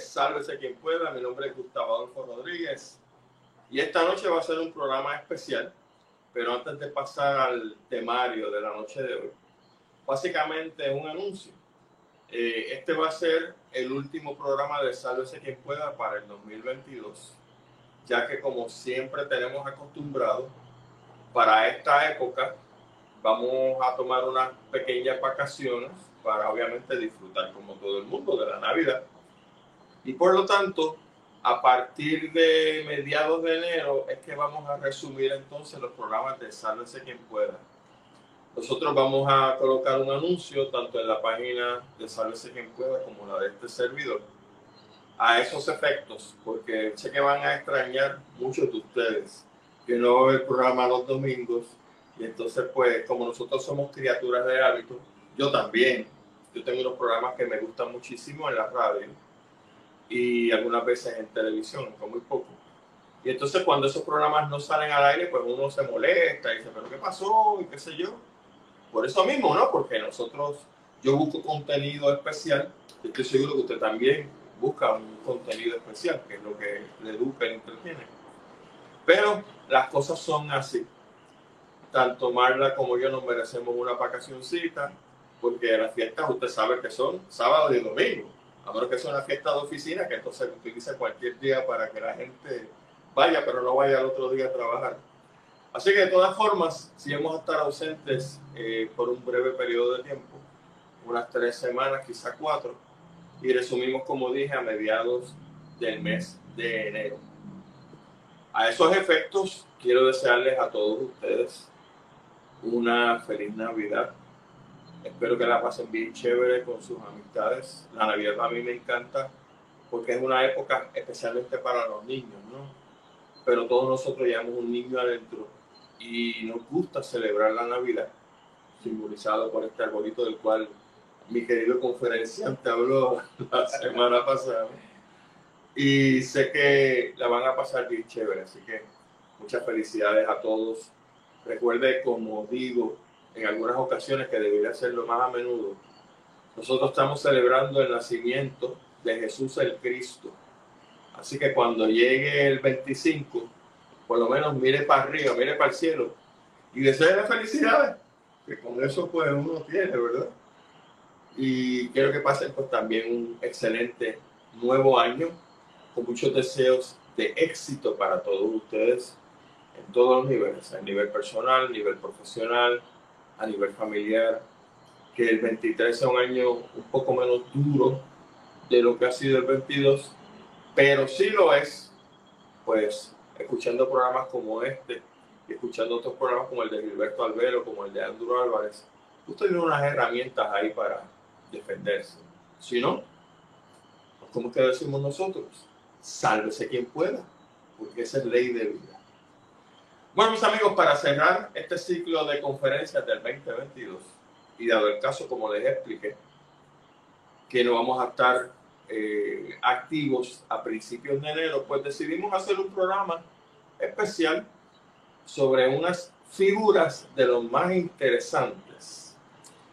Sálvese quien pueda. Mi nombre es Gustavo Adolfo Rodríguez y esta noche va a ser un programa especial. Pero antes de pasar al temario de la noche de hoy, básicamente un anuncio. Eh, este va a ser el último programa de Sálvese quien pueda para el 2022, ya que como siempre tenemos acostumbrado, para esta época vamos a tomar unas pequeñas vacaciones para obviamente disfrutar como todo el mundo de la Navidad. Y por lo tanto, a partir de mediados de enero es que vamos a resumir entonces los programas de Sálvese quien pueda. Nosotros vamos a colocar un anuncio tanto en la página de Sálvese quien pueda como la de este servidor a esos efectos, porque sé que van a extrañar muchos de ustedes que no ven el programa los domingos y entonces pues como nosotros somos criaturas de hábito, yo también, yo tengo unos programas que me gustan muchísimo en la radio y algunas veces en televisión, con muy poco. Y entonces cuando esos programas no salen al aire, pues uno se molesta y dice, pero ¿qué pasó? Y qué sé yo. Por eso mismo, ¿no? Porque nosotros, yo busco contenido especial, estoy seguro que usted también busca un contenido especial, que es lo que le educa y entretiene. Pero las cosas son así. Tanto Marla como yo nos merecemos una vacacioncita, porque las fiestas usted sabe que son sábado y domingo a menos que sea una fiesta de oficina, que entonces utilice cualquier día para que la gente vaya, pero no vaya al otro día a trabajar. Así que de todas formas, si vamos a estar ausentes eh, por un breve periodo de tiempo, unas tres semanas, quizá cuatro, y resumimos, como dije, a mediados del mes de enero. A esos efectos, quiero desearles a todos ustedes una feliz Navidad, Espero que la pasen bien chévere con sus amistades. La Navidad a mí me encanta porque es una época especialmente para los niños, ¿no? Pero todos nosotros llevamos un niño adentro y nos gusta celebrar la Navidad, simbolizado por este arbolito del cual mi querido conferenciante habló la semana pasada. Y sé que la van a pasar bien chévere, así que muchas felicidades a todos. Recuerde, como digo, en algunas ocasiones, que debería hacerlo más a menudo, nosotros estamos celebrando el nacimiento de Jesús el Cristo. Así que cuando llegue el 25, por lo menos mire para arriba, mire para el cielo y desee felicidades, que con eso pues uno tiene, ¿verdad? Y quiero que pasen pues también un excelente nuevo año con muchos deseos de éxito para todos ustedes en todos los niveles, a nivel personal, nivel profesional, a nivel familiar, que el 23 sea un año un poco menos duro de lo que ha sido el 22, pero sí lo es, pues escuchando programas como este, y escuchando otros programas como el de Gilberto Albero, como el de Andrew Álvarez, usted tiene unas herramientas ahí para defenderse. Si no, pues, como que decimos nosotros, sálvese quien pueda, porque esa es ley de vida. Bueno, mis amigos, para cerrar este ciclo de conferencias del 2022, y dado el caso, como les expliqué, que no vamos a estar eh, activos a principios de enero, pues decidimos hacer un programa especial sobre unas figuras de los más interesantes,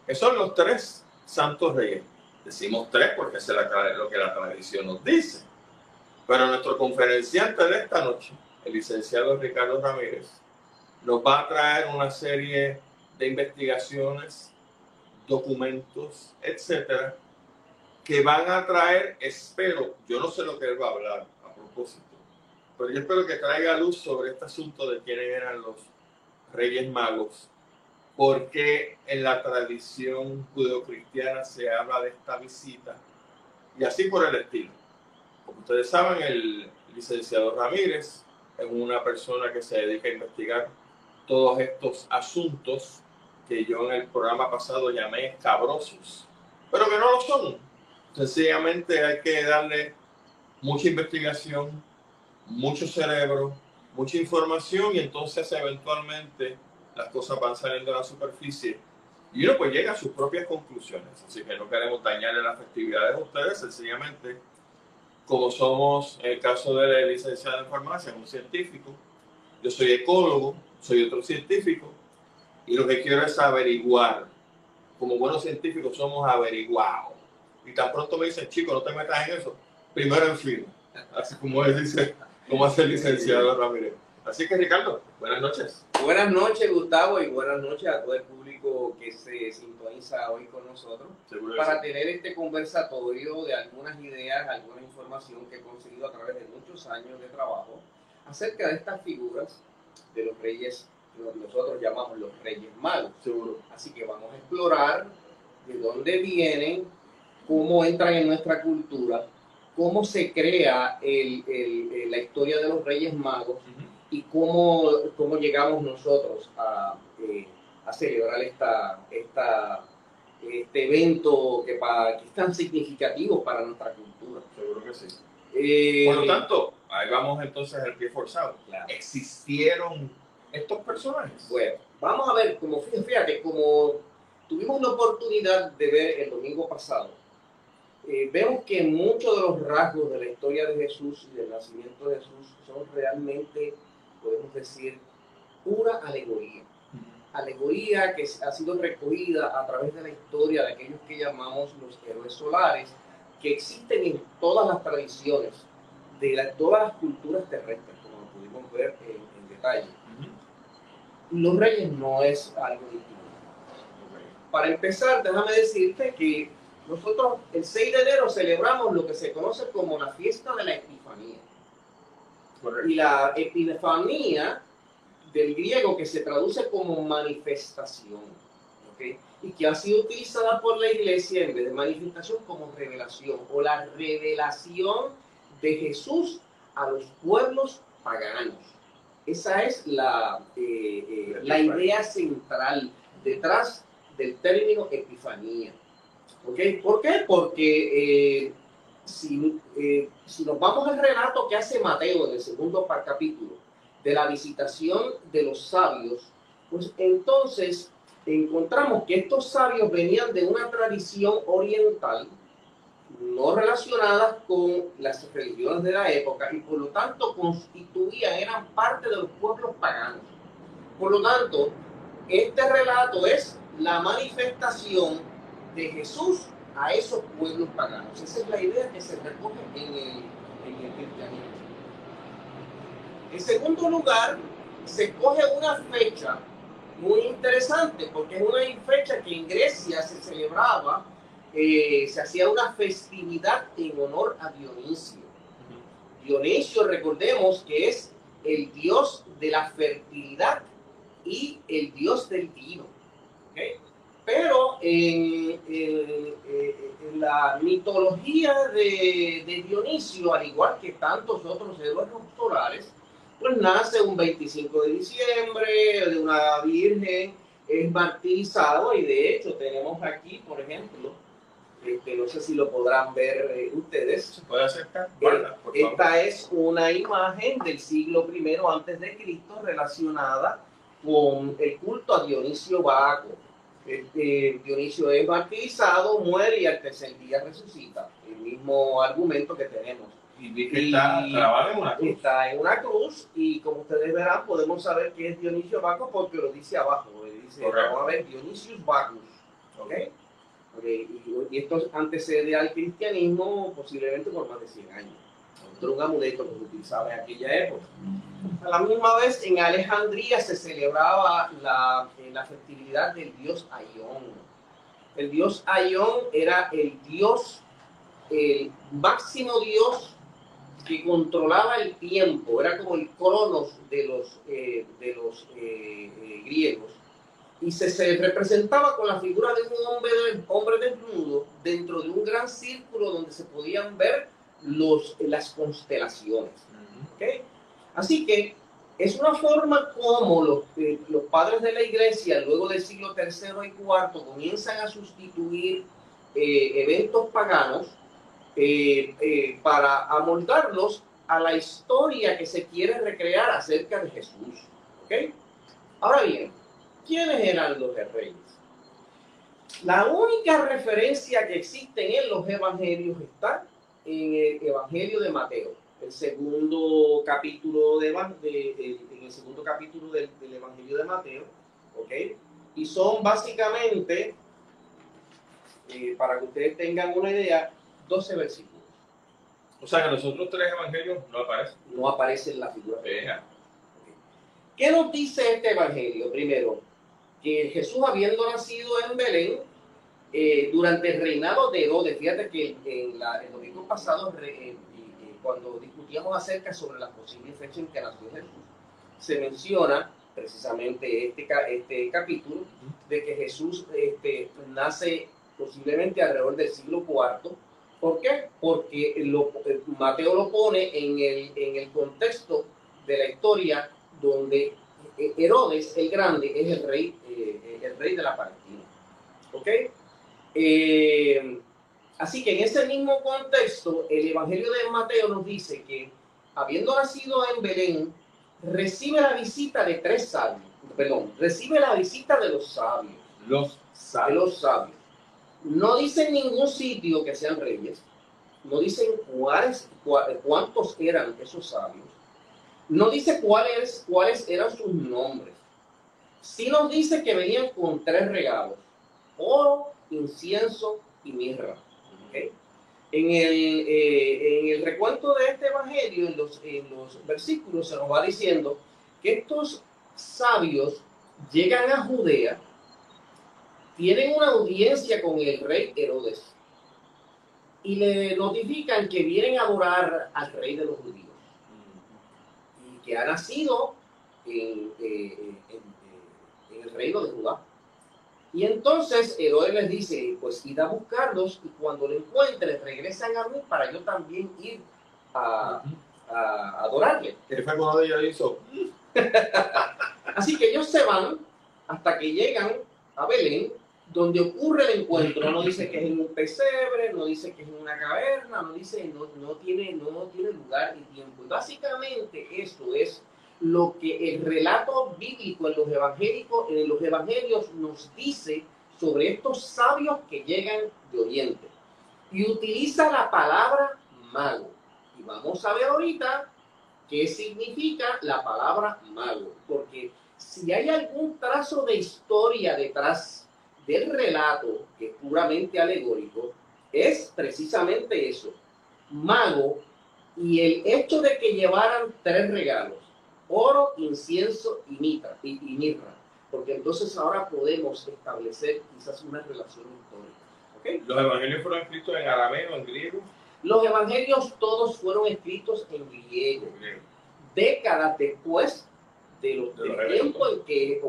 que son los tres santos reyes. Decimos tres porque es lo que la tradición nos dice. Pero nuestro conferenciante de esta noche licenciado Ricardo Ramírez, nos va a traer una serie de investigaciones, documentos, etcétera, que van a traer, espero, yo no sé lo que él va a hablar a propósito, pero yo espero que traiga luz sobre este asunto de quiénes eran los reyes magos, porque en la tradición judeocristiana se habla de esta visita y así por el estilo. Como ustedes saben, el licenciado Ramírez es una persona que se dedica a investigar todos estos asuntos que yo en el programa pasado llamé escabrosos, pero que no lo son. Sencillamente hay que darle mucha investigación, mucho cerebro, mucha información y entonces eventualmente las cosas van saliendo a la superficie y uno pues llega a sus propias conclusiones. Así que no queremos dañarle las festividades a ustedes, sencillamente como somos, en el caso de la licenciada en farmacia, un científico, yo soy ecólogo, soy otro científico, y lo que quiero es averiguar. Como buenos científicos somos averiguados. y tan pronto me dicen, chico, no te metas en eso, primero en fin. Así como él dice, como hace el licenciado Ramírez. Así que Ricardo, buenas noches. Buenas noches Gustavo y buenas noches a todo el público que se sintoniza hoy con nosotros para tener este conversatorio de algunas ideas, alguna información que he conseguido a través de muchos años de trabajo acerca de estas figuras de los reyes, lo que nosotros llamamos los reyes magos. Seguro. Así que vamos a explorar de dónde vienen, cómo entran en nuestra cultura, cómo se crea la historia de los reyes magos y cómo, cómo llegamos nosotros a, eh, a celebrar esta, esta, este evento que, para, que es tan significativo para nuestra cultura. Seguro que sí. Eh, Por lo tanto, ahí vamos entonces al pie forzado. ¿Existieron estos personajes? Bueno, vamos a ver, como fíjate, como tuvimos la oportunidad de ver el domingo pasado, eh, vemos que muchos de los rasgos de la historia de Jesús y del nacimiento de Jesús son realmente podemos decir, pura alegoría. Alegoría que ha sido recogida a través de la historia de aquellos que llamamos los héroes solares, que existen en todas las tradiciones, de todas las culturas terrestres, como lo pudimos ver en, detalle. Los reyes no es algo distinto. Para empezar, déjame decirte que nosotros el 6 de enero celebramos lo que se conoce como la fiesta de la Epifanía. Y la epifanía del griego que se traduce como manifestación, y que ha sido utilizada por la iglesia en vez de manifestación como revelación, o la revelación de Jesús a los pueblos paganos. Esa es la, eh, eh, la idea central detrás del término epifanía. ¿Okay? ¿Por qué? Porque eh, eh, si, nos vamos al relato que hace Mateo en el segundo capítulo de la visitación de los sabios, pues entonces encontramos que estos sabios venían de una tradición oriental no relacionada con las religiones de la época y por lo tanto constituían, eran parte de los pueblos paganos. Por lo tanto, este relato es la manifestación de Jesús a esos pueblos paganos. Esa es la idea que se recoge en el, en el cristianismo. En segundo lugar, se coge una fecha muy interesante, porque es una fecha que en Grecia se celebraba, eh, se hacía una festividad en honor a Dionisio. Dionisio, recordemos que es el dios de la fertilidad y el dios del vino. ¿okay? Pero en, la mitología de, Dionisio, al igual que tantos otros héroes solares, pues nace un 25 de diciembre de una virgen, es martirizado y de hecho tenemos aquí, por ejemplo, este, no sé si lo podrán ver eh, ustedes. ¿Se puede acercar? Eh, esta es una imagen del siglo I antes de Cristo relacionada con el culto a Dionisio Baco este, Dionisio es martirizado, muere y al tercer día resucita. El mismo argumento que tenemos. Y que está en una cruz. Está en una cruz y como ustedes verán podemos saber que es Dionisio Bacchus porque lo dice abajo. Dice, vamos a ver, Dionisius Bacchus. ¿okay? Y, esto antecede al cristianismo posiblemente por más de 100 años. Otro un amuleto que se utilizaba en aquella época. A la misma vez, en Alejandría se celebraba la, la fertilidad del dios Aión. El dios Aión era el dios, el máximo dios que controlaba el tiempo, era como el cronos de los, eh, de los eh, griegos. Y se, se, representaba con la figura de un hombre, hombre desnudo dentro de un gran círculo donde se podían ver los, las constelaciones. ¿okay? Así que es una forma como los, eh, los padres de la iglesia, luego del siglo III y IV, comienzan a sustituir eh, eventos paganos eh, para amoldarlos a la historia que se quiere recrear acerca de Jesús. ¿okay? Ahora bien, ¿quiénes eran los reyes? La única referencia que existe en los evangelios está en el Evangelio de Mateo el segundo capítulo de, en el segundo capítulo del, Evangelio de Mateo, ¿ok? Y son básicamente eh, para que ustedes tengan una idea, 12 versículos. O sea que los otros tres evangelios no aparecen. No aparecen la figura. ¿Qué nos dice este evangelio? Primero, que Jesús habiendo nacido en Belén, eh, durante el reinado de Herodes, fíjate que en, la, el domingo pasado, eh, cuando discutíamos acerca sobre la posible fecha en que nació Jesús, se menciona precisamente este, este capítulo de que Jesús este, nace posiblemente alrededor del siglo IV. ¿Por qué? Porque lo, Mateo lo pone en el, en el contexto de la historia donde Herodes el Grande es el rey, eh, el rey de la Palestina. ¿Ok? Eh, así que en ese mismo contexto, el Evangelio de Mateo nos dice que, habiendo nacido en Belén, recibe la visita de tres sabios. Perdón, recibe la visita de los sabios. Los sabios. De los sabios. No dice en ningún sitio que sean reyes. No dicen cuáles, cuántos eran esos sabios. No dice cuáles, cuáles eran sus nombres. Sí nos dice que venían con tres regalos. Oro, incienso y mirra. En, el, eh, en el recuento de este evangelio, en los, en los versículos, se nos va diciendo que estos sabios llegan a Judea, tienen una audiencia con el rey Herodes y le notifican que vienen a adorar al rey de los judíos y que ha nacido en, eh, en, en el reino de Judá. Y entonces Herodes les dice, pues id a buscarlos y cuando lo encuentren regresan a mí para yo también ir a, a adorarle. ¿Qué fue cuando ella hizo? Así que ellos se van hasta que llegan a Belén, donde ocurre el encuentro. No dice que es en un pesebre, no dice que es en una caverna, no dice, no, no, tiene, no tiene lugar ni tiempo. Y básicamente esto es lo que el relato bíblico en los, evangélicos, en los evangelios nos dice sobre estos sabios que llegan de Oriente. Y utiliza la palabra mago. Y vamos a ver ahorita qué significa la palabra mago. Porque si hay algún trazo de historia detrás del relato, que es puramente alegórico, es precisamente eso. Mago y el hecho de que llevaran tres regalos oro, incienso y, mitra, y, mirra, porque entonces ahora podemos establecer quizás una relación histórica. ¿Los evangelios fueron escritos en arameo, en griego? Los evangelios todos fueron escritos en griego, décadas después de los, del tiempo en que,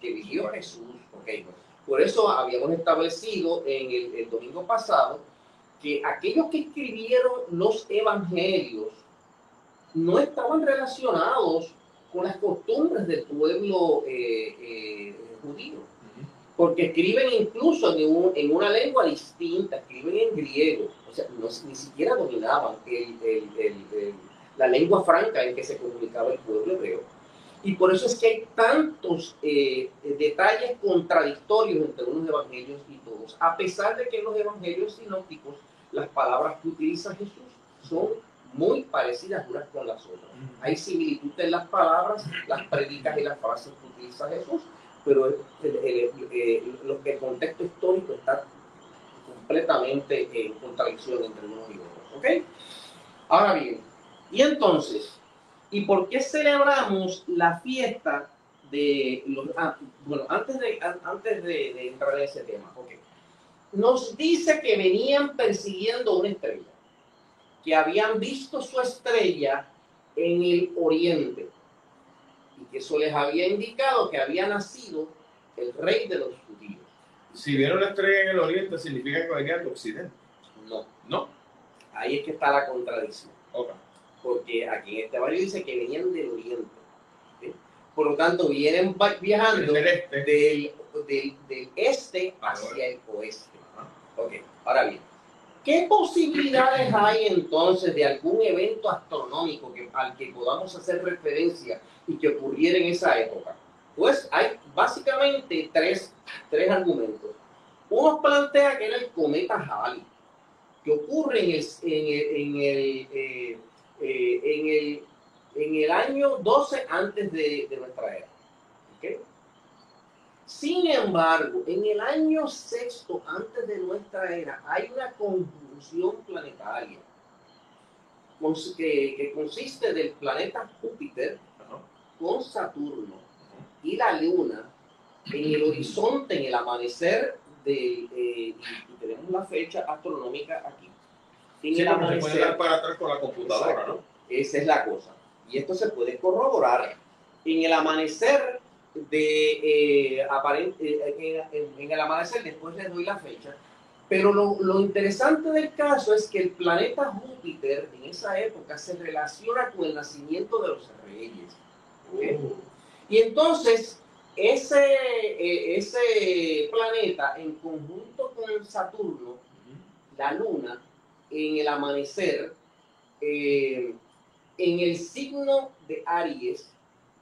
que vivió Jesús. Okay. Por eso habíamos establecido en el, el domingo pasado que aquellos que escribieron los evangelios no estaban relacionados con las costumbres del pueblo eh, eh, judío. Porque escriben incluso en, en, una lengua distinta, escriben en griego, o sea, ni siquiera dominaban la lengua franca en que se comunicaba el pueblo hebreo. Y por eso es que hay tantos eh, detalles contradictorios entre unos evangelios y todos, a pesar de que en los evangelios sinópticos las palabras que utiliza Jesús son muy parecidas unas con las otras. Hay similitud en las palabras, las predicas y las frases que utiliza Jesús, pero el, lo que el contexto histórico está completamente en contradicción entre unos y otros. ¿Ok? Ahora bien, y entonces, ¿y por qué celebramos la fiesta de los... Ah, bueno, antes de, antes de, entrar en ese tema, ok. Nos dice que venían persiguiendo una estrella que habían visto su estrella en el oriente y que eso les había indicado que había nacido el rey de los judíos. Si vieron la estrella en el oriente, significa que venía del occidente. No. No. Ahí es que está la contradicción. Porque aquí en este barrio dice que venían del oriente. Por lo tanto, vienen viajando este. del, del, del, este hacia el oeste. Ok, ahora bien ¿Qué posibilidades hay entonces de algún evento astronómico que, al que podamos hacer referencia y que ocurriera en esa época? Pues hay básicamente tres, tres argumentos. Uno plantea que era el cometa Halley, que ocurre en el, en el, eh, eh, en el, en el, año 12 antes de, nuestra era. Sin embargo, en el año sexto antes de nuestra era hay una conjunción planetaria que, consiste del planeta Júpiter con Saturno y la Luna en el horizonte, en el amanecer de, eh, y tenemos la fecha astronómica aquí. En el amanecer, se puede dar para atrás con la computadora, ¿no? Esa es la cosa. Y esto se puede corroborar. En el amanecer de eh, eh, en, el amanecer, después les doy la fecha. Pero lo, lo, interesante del caso es que el planeta Júpiter en esa época se relaciona con el nacimiento de los reyes. Uh. Y entonces, ese, eh, ese planeta en conjunto con Saturno, la luna, en el amanecer, en el signo de Aries,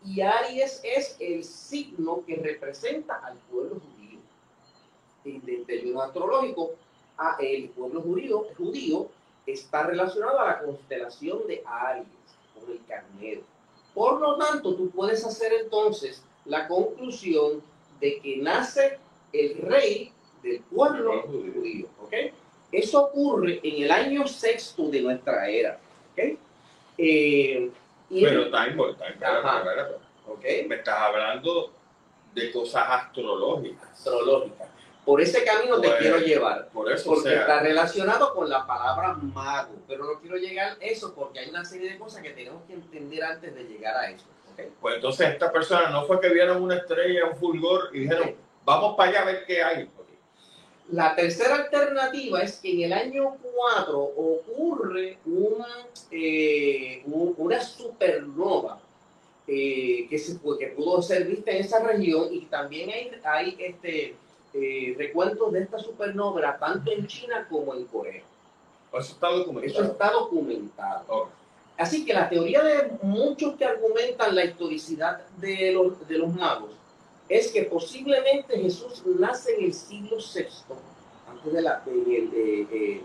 y Aries es el signo que representa al pueblo judío. En términos astrológicos, el pueblo judío, judío está relacionado a la constelación de Aries, con el carnero. Por lo tanto, tú puedes hacer entonces la conclusión de que nace el rey del pueblo judío. Eso ocurre en el año sexto de nuestra era. ¿okay? Eh, pero time, time, Me estás hablando de cosas astrológicas. Astrológicas. Por ese camino te pues, quiero llevar. Por eso, porque está relacionado con la palabra mago. Pero no quiero llegar a eso porque hay una serie de cosas que tenemos que entender antes de llegar a eso. Pues entonces esta persona no fue que vieron una estrella, un fulgor y dijeron, vamos para allá a ver qué hay. La tercera alternativa es que en el año 4 ocurre una, eh, una supernova eh, que, se, que pudo ser vista en esa región y también hay, hay este, eh, recuentos de esta supernova tanto en China como en Corea. Eso está documentado. Eso está documentado. Así que la teoría de muchos que argumentan la historicidad de los, de los magos es que posiblemente Jesús nace en el siglo VI, antes de la, en, el,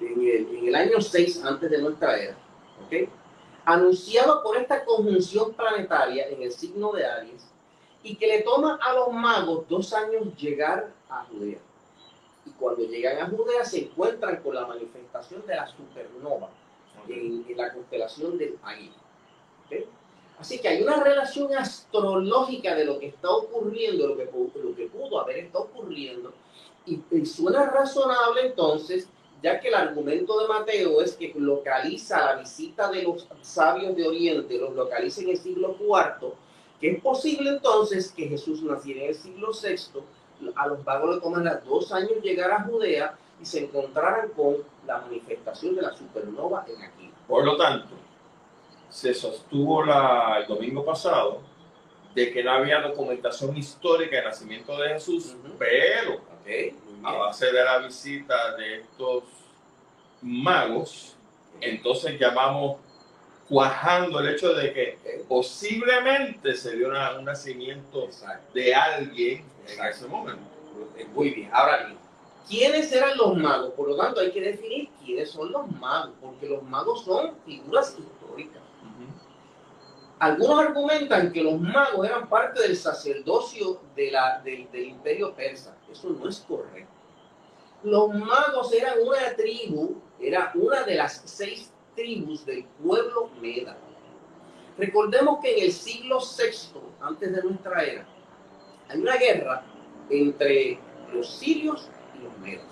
en, el, año 6 antes de nuestra era, ¿okay? anunciado por esta conjunción planetaria en el signo de Aries, y que le toma a los magos dos años llegar a Judea. Y cuando llegan a Judea se encuentran con la manifestación de la supernova en, la constelación del Águila. ¿okay? Así que hay una relación astrológica de lo que está ocurriendo, lo que, lo que pudo haber estado ocurriendo, y, suena razonable entonces, ya que el argumento de Mateo es que localiza la visita de los sabios de Oriente, los localiza en el siglo IV, que es posible entonces que Jesús naciera en el siglo VI, a los vagos le tomará dos años llegar a Judea y se encontraran con la manifestación de la supernova en aquí. Por lo tanto, se sostuvo la, el domingo pasado de que no había documentación histórica del nacimiento de Jesús, pero a base de la visita de estos magos, entonces llamamos cuajando el hecho de que posiblemente se dio un nacimiento de alguien en ese momento. Muy bien, ahora bien, ¿quiénes eran los magos? Por lo tanto, hay que definir quiénes son los magos, porque los magos son figuras históricas. Algunos argumentan que los magos eran parte del sacerdocio del, imperio persa. Eso no es correcto. Los magos eran una tribu, era una de las seis tribus del pueblo Meda. Recordemos que en el siglo VI, antes de nuestra era, hay una guerra entre los sirios y los medas.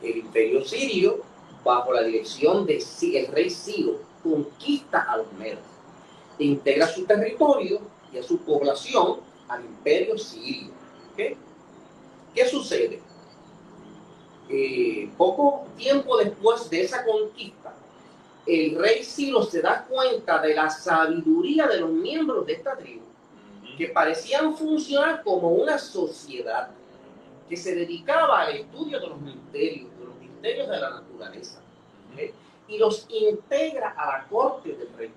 El imperio sirio, bajo la dirección del rey Ciro, conquista a los medas integra su territorio y a su población al imperio sirio. ¿Qué sucede? Eh, poco tiempo después de esa conquista, el rey Ciro se da cuenta de la sabiduría de los miembros de esta tribu, que parecían funcionar como una sociedad que se dedicaba al estudio de los misterios, de los misterios de la naturaleza, y los integra a la corte del rey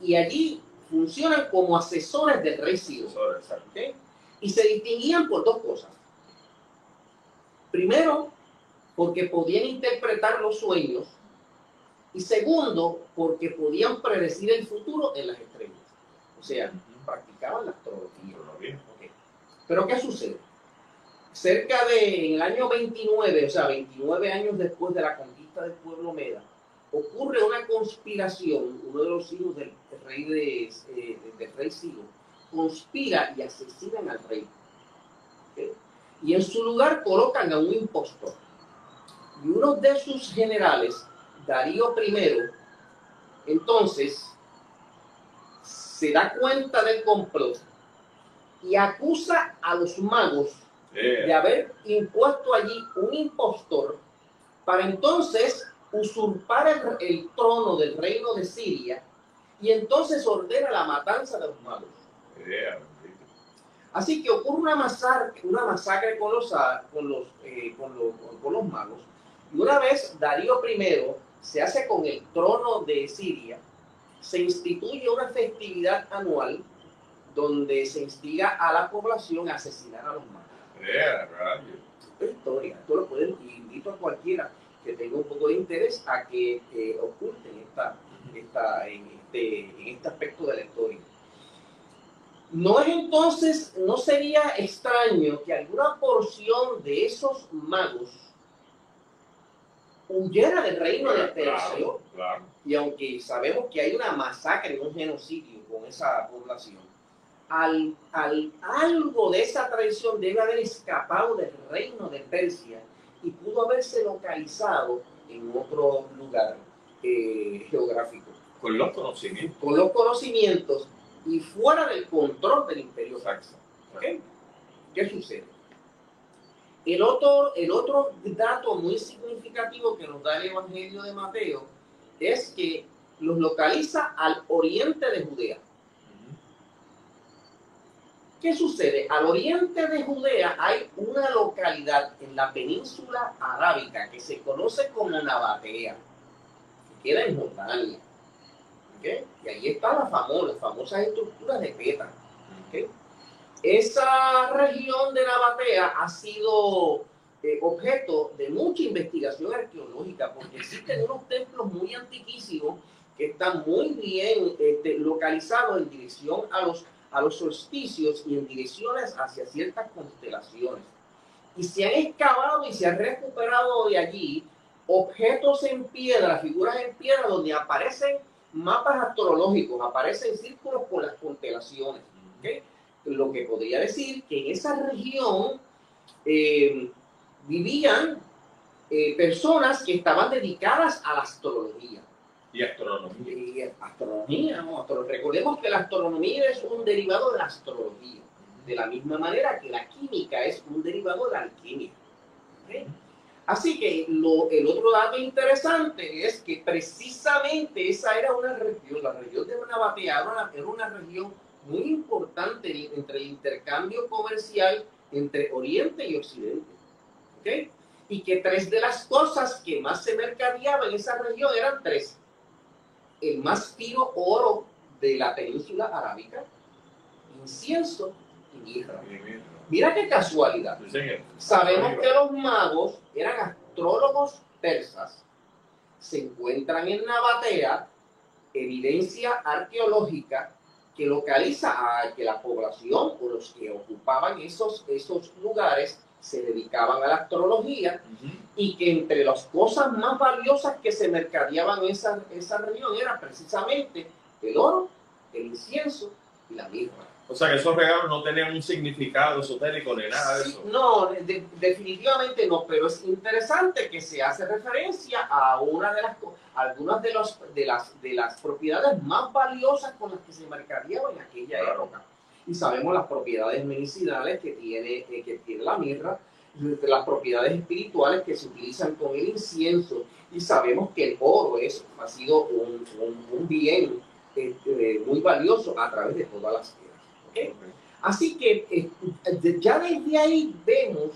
y allí funcionan como asesores del rey Ciro. Y se distinguían por dos cosas. Primero, porque podían interpretar los sueños. Y segundo, porque podían predecir el futuro en las estrellas. O sea, practicaban la astrología. Pero ¿qué sucede? Cerca de, en el año 29, o sea, 29 años después de la conquista del pueblo Meda, ocurre una conspiración, uno de los hijos del rey de, eh, del rey Silo, conspira y asesinan al rey. Y en su lugar colocan a un impostor. Y uno de sus generales, Darío I, entonces se da cuenta del complot y acusa a los magos de haber impuesto allí un impostor para entonces usurpar el, trono del reino de Siria y entonces ordena la matanza de los magos. Así que ocurre una masacre, una masacre con los, con los, eh, con los, con los magos. Y una vez Darío I se hace con el trono de Siria, se instituye una festividad anual donde se instiga a la población a asesinar a los magos. Es historia, esto lo pueden, invito a cualquiera que tenga un poco de interés a que eh, oculten esta, esta, en, este, en este aspecto de la historia. No es entonces, no sería extraño que alguna porción de esos magos huyera del reino de Persio, y aunque sabemos que hay una masacre, un genocidio con esa población, al, al, algo de esa tradición debe haber escapado del reino de Persia y pudo haberse localizado en otro lugar eh, geográfico. Con los conocimientos. Con los conocimientos y fuera del control del imperio saxo. ¿Qué sucede? El otro, el otro dato muy significativo que nos da el Evangelio de Mateo es que los localiza al oriente de Judea. ¿Qué sucede? Al oriente de Judea hay una localidad en la península arábica que se conoce como Nabatea, que queda en Jordania. Y ahí están las famosas, famosas estructuras de Petra. Esa región de Nabatea ha sido eh, objeto de mucha investigación arqueológica porque existen unos templos muy antiquísimos que están muy bien este, localizados en dirección a los a los solsticios y en direcciones hacia ciertas constelaciones. Y se han excavado y se han recuperado de allí objetos en piedra, figuras en piedra, donde aparecen mapas astrológicos, aparecen círculos con las constelaciones. Lo que podría decir que en esa región eh, vivían eh, personas que estaban dedicadas a la astrología. Y astronomía. Y astronomía, ¿no? Recordemos que la astronomía es un derivado de la astrología, de la misma manera que la química es un derivado de la alquimia. Así que lo, el otro dato interesante es que precisamente esa era una región, la región de Nabatea era era una región muy importante entre el intercambio comercial entre Oriente y Occidente. ¿okay? Y que tres de las cosas que más se mercadeaban en esa región eran tres el más fino oro de la península arábica, incienso y mirra. Mira qué casualidad. Sabemos que los magos eran astrólogos persas. Se encuentran en Nabatea evidencia arqueológica que localiza a que la población o los que ocupaban esos, esos lugares se dedicaban a la astrología y que entre las cosas más valiosas que se mercadeaban en esa, esa región era precisamente el oro, el incienso y la mirra. O sea que esos regalos no tenían un significado esotérico ni nada de eso. No, definitivamente no, pero es interesante que se hace referencia a una de las algunas de, los, de, las, de las propiedades más valiosas con las que se mercadeaba en aquella época y sabemos las propiedades medicinales que tiene, eh, que tiene la mirra, las propiedades espirituales que se utilizan con el incienso y sabemos que el oro es, ha sido un, un, bien este, muy valioso a través de todas las eras. Así que eh, ya desde ahí vemos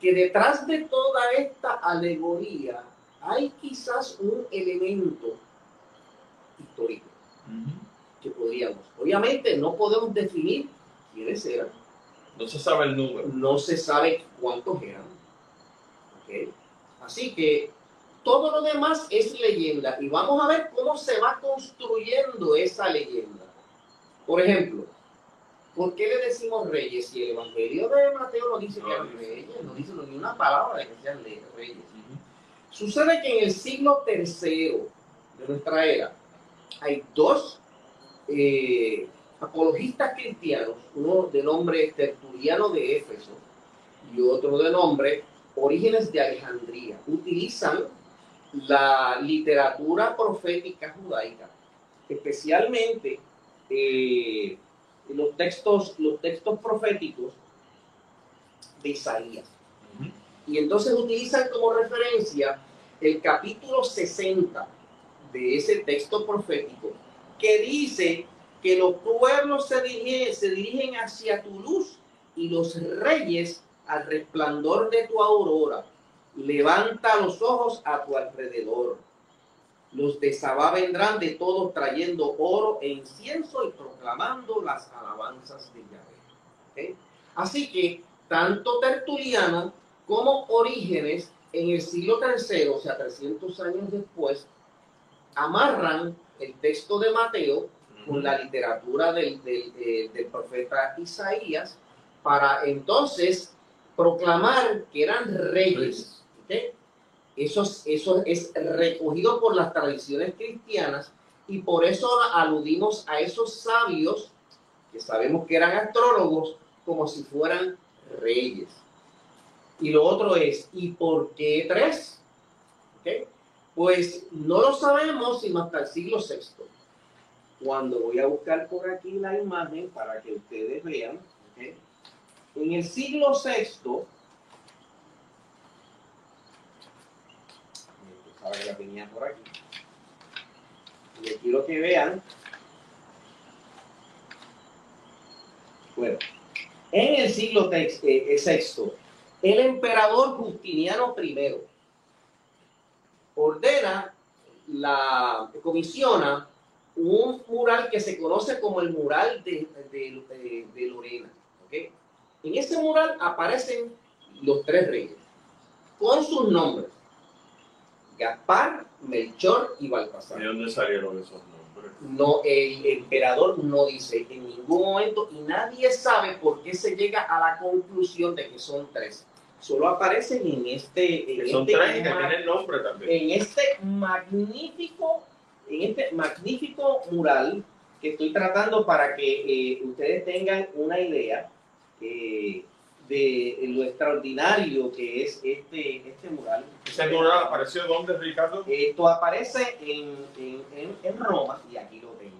que detrás de toda esta alegoría hay quizás un elemento histórico que podríamos. Obviamente no podemos definir quiénes eran. No se sabe el número. No se sabe cuántos eran. Así que todo lo demás es leyenda y vamos a ver cómo se va construyendo esa leyenda. Por ejemplo, ¿Por qué le decimos reyes? Si el Evangelio de Mateo no dice que eran reyes, no dice ni una palabra de que sean reyes. Sucede que en el siglo III de nuestra era hay dos eh, apologistas cristianos, uno de nombre Tertuliano de Éfeso y otro de nombre Orígenes de Alejandría. Utilizan la literatura profética judaica, especialmente eh, los, textos, los textos proféticos de Isaías. Y entonces utilizan como referencia el capítulo 60 de ese texto profético que dice que los pueblos se dirigen, hacia tu luz y los reyes al resplandor de tu aurora. Levanta los ojos a tu alrededor. Los de Sabá vendrán de todos trayendo oro e incienso y proclamando las alabanzas de Yahvé. Así que tanto Tertuliano como Orígenes en el siglo III, o sea, 300 años después, amarran el texto de Mateo con la literatura del, del, profeta Isaías para entonces proclamar que eran reyes. Eso, eso es recogido por las tradiciones cristianas y por eso aludimos a esos sabios que sabemos que eran astrólogos como si fueran reyes. Y lo otro es, ¿y por qué tres? Pues no lo sabemos sino hasta el siglo VI. Cuando voy a buscar por aquí la imagen para que ustedes vean, en el siglo VI, que la tenía por aquí, y quiero que vean, bueno, en el siglo VI, eh, el emperador Justiniano I ordena, la comisiona un mural que se conoce como el mural de, de, Lorena. En ese mural aparecen los tres reyes con sus nombres. Gaspar, Melchor y Baltasar. ¿De dónde salieron esos nombres? no, el emperador no dice en ningún momento y nadie sabe por qué se llega a la conclusión de que son tres. Solo aparecen en este, en son este, tres que nombre también. En este magnífico, en este magnífico mural que estoy tratando para que eh, ustedes tengan una idea eh, de lo extraordinario que es este, este mural. ¿Ese mural apareció dónde, Ricardo? Esto aparece en, en, en, Roma y aquí lo tengo.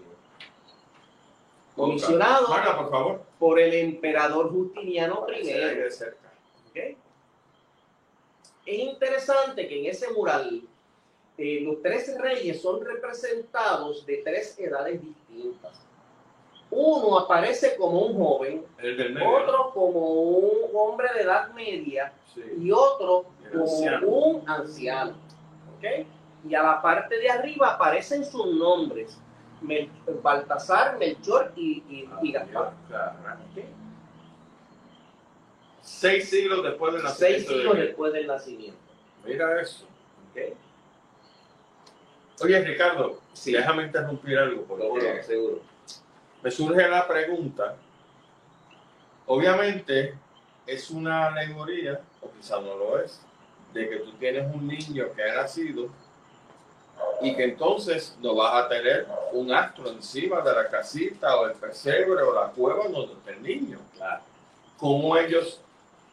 Comisionado por, favor. por el emperador Justiniano I. Es interesante que en ese mural eh, los tres reyes son representados de tres edades distintas. Uno aparece como un joven, otro como un hombre de edad media y otro como un anciano. Y a la parte de arriba aparecen sus nombres, Baltasar, Melchor y, y, Gaspar. Seis siglos después del nacimiento. Seis siglos después del nacimiento. Mira eso. Oye, Ricardo, si déjame interrumpir algo, por favor. Seguro me surge la pregunta, obviamente es una alegoría, o quizás no lo es, de que tú tienes un niño que ha nacido y que entonces no vas a tener un astro encima de la casita o el pesebre o la cueva donde está el niño. Claro. ¿Cómo ellos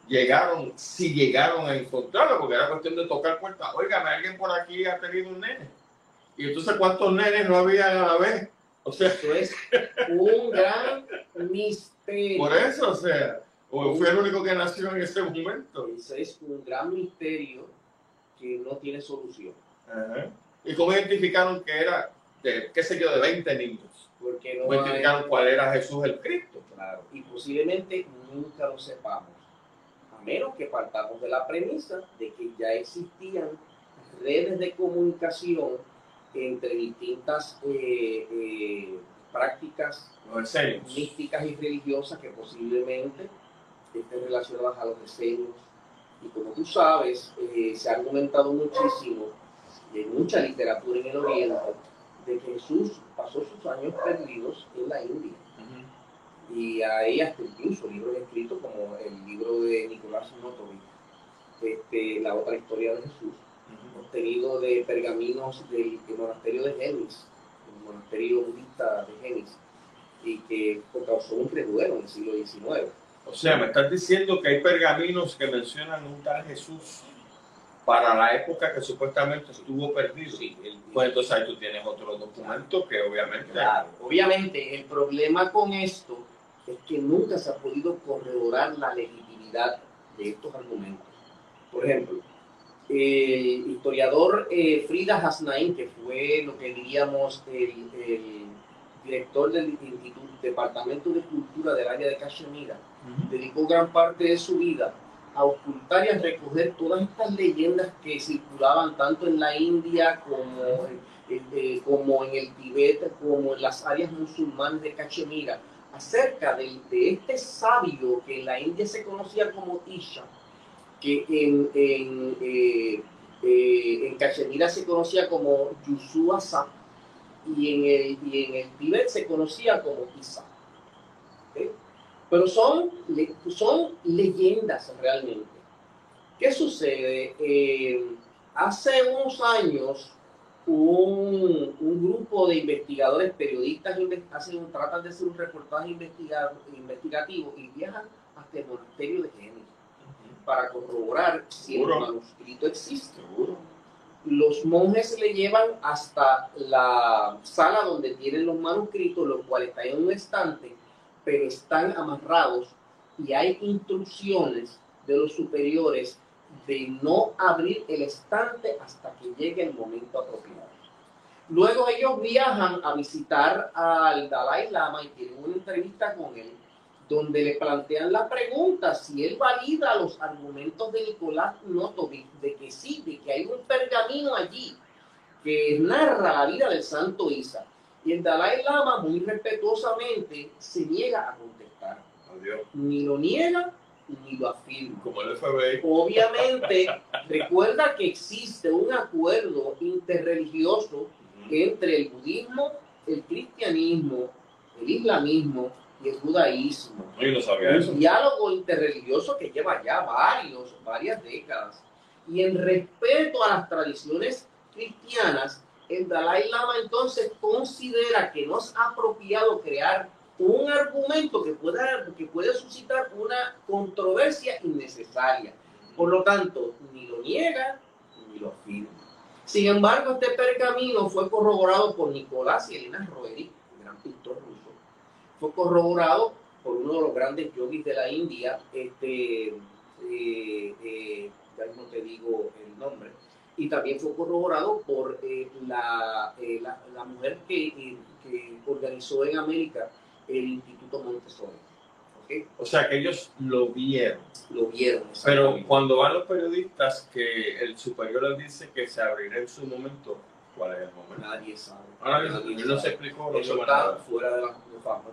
llegaron, si llegaron a encontrarlo? Porque era cuestión de tocar puertas. Oigan, alguien por aquí ha tenido un nene. Y entonces, ¿cuántos nenes no había a la vez? O sea, esto es un gran misterio. Por eso, o sea, o fue el único que nació en ese momento. Eso es un gran misterio que no tiene solución. ¿Y cómo identificaron que era, de, qué sé yo, de 20 niños? Porque no ¿Cómo identificaron cuál era Jesús el Cristo? Claro, y posiblemente nunca lo sepamos, menos que partamos de la premisa de que ya existían redes de comunicación entre distintas eh, eh, prácticas místicas y religiosas que posiblemente estén relacionadas a los deseos. Y como tú sabes, eh, se ha argumentado muchísimo, de mucha literatura en el Oriente, de que Jesús pasó sus años perdidos en la India. Y hay hasta incluso libros escritos como el libro de Nicolás Notovic, este, La otra historia de Jesús, obtenido de pergaminos del, monasterio de Genis, el monasterio budista de Genis, y que causó un revuelo en el siglo XIX. O sea, me estás diciendo que hay pergaminos que mencionan un tal Jesús para la época que supuestamente estuvo perdido. Sí, pues entonces ahí tú tienes otro documento que obviamente... Claro, obviamente el problema con esto es que nunca se ha podido corroborar la legitimidad de estos argumentos. Por ejemplo, el historiador eh, Frida Hasnain, que fue lo que diríamos el, director del Instituto, Departamento de Cultura del área de Cachemira, dedicó gran parte de su vida a ocultar y a recoger todas estas leyendas que circulaban tanto en la India como, eh, eh, como en el Tibet, como en las áreas musulmanas de Cachemira, acerca de, este sabio que en la India se conocía como Isha, que en, en, eh, en Cachemira se conocía como Yusuasa y en el, y en el Tibet se conocía como Isa. Pero son, son leyendas realmente. ¿Qué sucede? Eh, hace unos años, un, un, grupo de investigadores, periodistas, hacen, tratan de hacer un reportaje investigativo y viajan hasta el monasterio de Génesis para corroborar si el manuscrito existe. Los monjes le llevan hasta la sala donde tienen los manuscritos, los cuales están en un estante pero están amarrados y hay instrucciones de los superiores de no abrir el estante hasta que llegue el momento apropiado. Luego ellos viajan a visitar al Dalai Lama y tienen una entrevista con él, donde le plantean la pregunta si él valida los argumentos de Nicolás Notovic de que sí, de que hay un pergamino allí que narra la vida del santo Isa. Y el Dalai Lama, muy respetuosamente, se niega a contestar. Ni lo niega ni lo afirma. Como el FBI. Obviamente, recuerda que existe un acuerdo interreligioso entre el budismo, el cristianismo, el islamismo y el judaísmo. un diálogo interreligioso que lleva ya varios, varias décadas. Y en respeto a las tradiciones cristianas, el Dalai Lama entonces considera que no es apropiado crear un argumento que pueda, que puede suscitar una controversia innecesaria. Por lo tanto, ni lo niega ni lo afirma. Sin embargo, este pergamino fue corroborado por Nicolás y Elena Roeri, gran pintor ruso. Fue corroborado por uno de los grandes yogis de la India, este, eh, eh, ya no te digo el nombre, y también fue corroborado por eh, la, la, la, mujer que, que, organizó en América el Instituto Montessori. ¿okay? O sea que ellos lo vieron. Lo vieron. Pero cuando van los periodistas que el superior les dice que se abrirá en su momento, ¿cuál es el momento? Nadie sabe. Ahora nadie no se explicó. Eso está fuera de, la,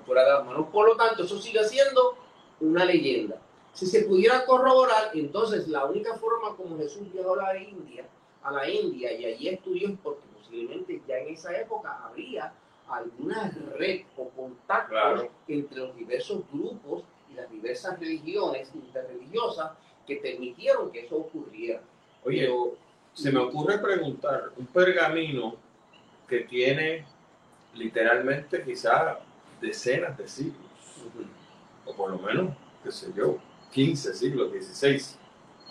fuera de las manos. Por lo tanto, eso sigue siendo una leyenda. Si se pudiera corroborar, entonces la única forma como Jesús viajó a la India a la India y allí estudió porque posiblemente ya en esa época habría alguna red o contacto entre los diversos grupos y las diversas religiones interreligiosas que permitieron que eso ocurriera. Oye, se me ocurre preguntar, un pergamino que tiene literalmente quizás decenas de siglos, o por lo menos, qué sé yo, 15 siglos, 16.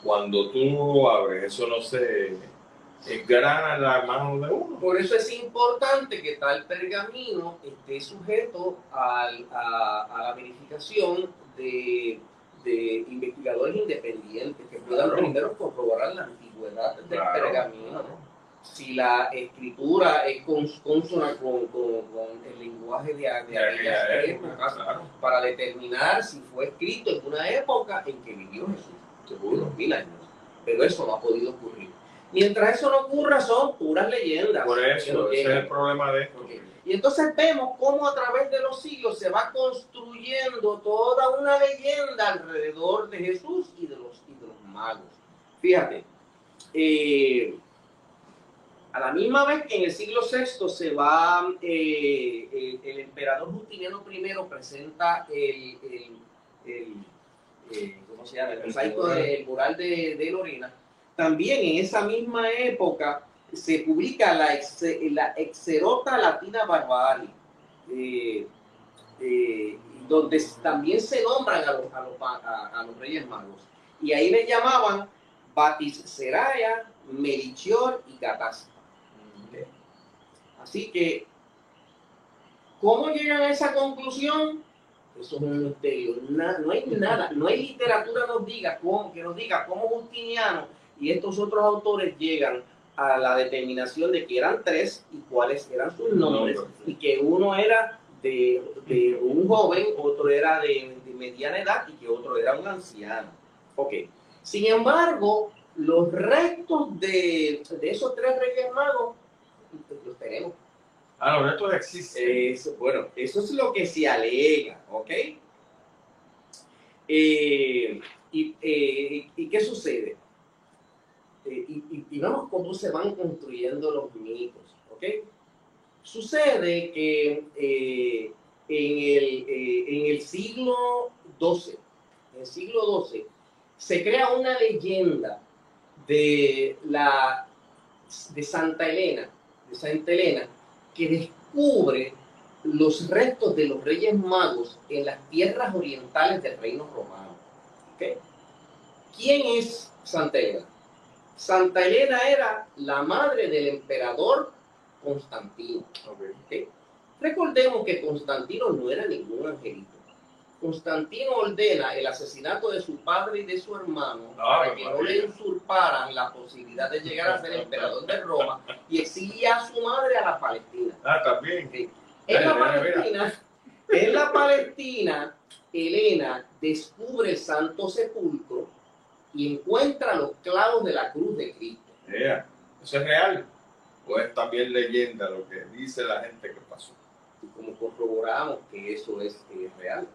Cuando tú abres, eso no se la mano de uno. Por eso es importante que tal pergamino esté sujeto al, a, a, la verificación de, de, investigadores independientes que puedan primero corroborar la antigüedad del pergamino. Si la escritura es consona con, con, con, el lenguaje de, de aquellas épocas, para determinar si fue escrito en una época en que vivió Jesús, seguro, mil años. Pero eso no ha podido ocurrir. Mientras eso no ocurra, son puras leyendas. Por eso, ese es el problema de esto. Y entonces vemos cómo a través de los siglos se va construyendo toda una leyenda alrededor de Jesús y de los, y de los magos. Fíjate, eh, A la misma vez que en el siglo VI se va, eh, el, emperador Justiniano I presenta el, el, eh, ¿cómo se llama? El mosaico del mural de, de, Lorena. También en esa misma época se publica la, Exerota Latina Barbarie, eh, donde también se nombran a los, Reyes Magos. Y ahí le llamaban Batis Seraya, Melichior y Catástrofe. Así que, ¿cómo llegan a esa conclusión? Eso es un misterio. no hay nada, no hay literatura nos diga cómo, que nos diga cómo Justiniano y estos otros autores llegan a la determinación de que eran tres y cuáles eran sus nombres, y que uno era de, de un joven, otro era de, de, mediana edad y que otro era un anciano. Ok. Sin embargo, los restos de, de esos tres reyes magos los tenemos. Ah, los restos existen. bueno, eso es lo que se alega, ¿ok? Eh, y, eh, y, qué sucede? Eh, y, y, vamos cómo se van construyendo los mitos, ¿ok? Sucede que en, el, en el siglo XII, en el siglo XII, se crea una leyenda de, la, de Santa Elena, de Santa Elena, que descubre los restos de los reyes magos en las tierras orientales del reino romano. ¿Quién es Santa Elena? Santa Elena era la madre del emperador Constantino. Recordemos que Constantino no era ningún angelito. Constantino ordena el asesinato de su padre y de su hermano ah, para que no le usurparan la posibilidad de llegar a ser emperador de Roma y exilia a su madre a la Palestina. Ah, también. En, la Palestina en la Palestina, Elena descubre el Santo Sepulcro y encuentra los clavos de la cruz de Cristo. ¿Eso es real? ¿O es también leyenda lo que dice la gente que pasó? Y como corroboramos que eso es real.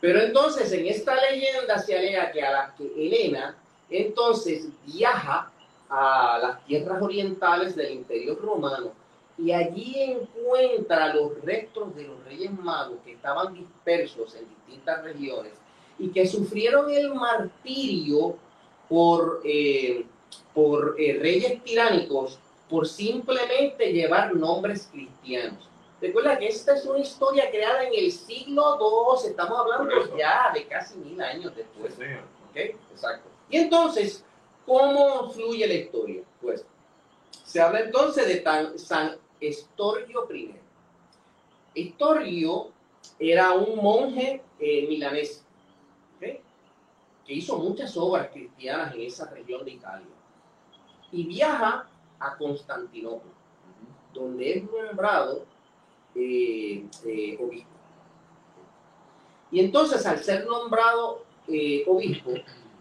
Pero entonces en esta leyenda se alega que, a la, que Elena entonces viaja a las tierras orientales del imperio romano y allí encuentra los restos de los reyes magos que estaban dispersos en distintas regiones y que sufrieron el martirio por, eh, por eh, reyes tiránicos por simplemente llevar nombres cristianos. Recuerda que esta es una historia creada en el siglo II, estamos hablando ya de casi mil años después. ¿Ok? Exacto. Y entonces, ¿cómo fluye la historia? Pues, se habla entonces de San Estorgio I. Estorgio era un monje eh, milanés que hizo muchas obras cristianas en esa región de Italia y viaja a Constantinopla, donde es nombrado eh, eh, obispo. Y entonces, al ser nombrado eh, obispo,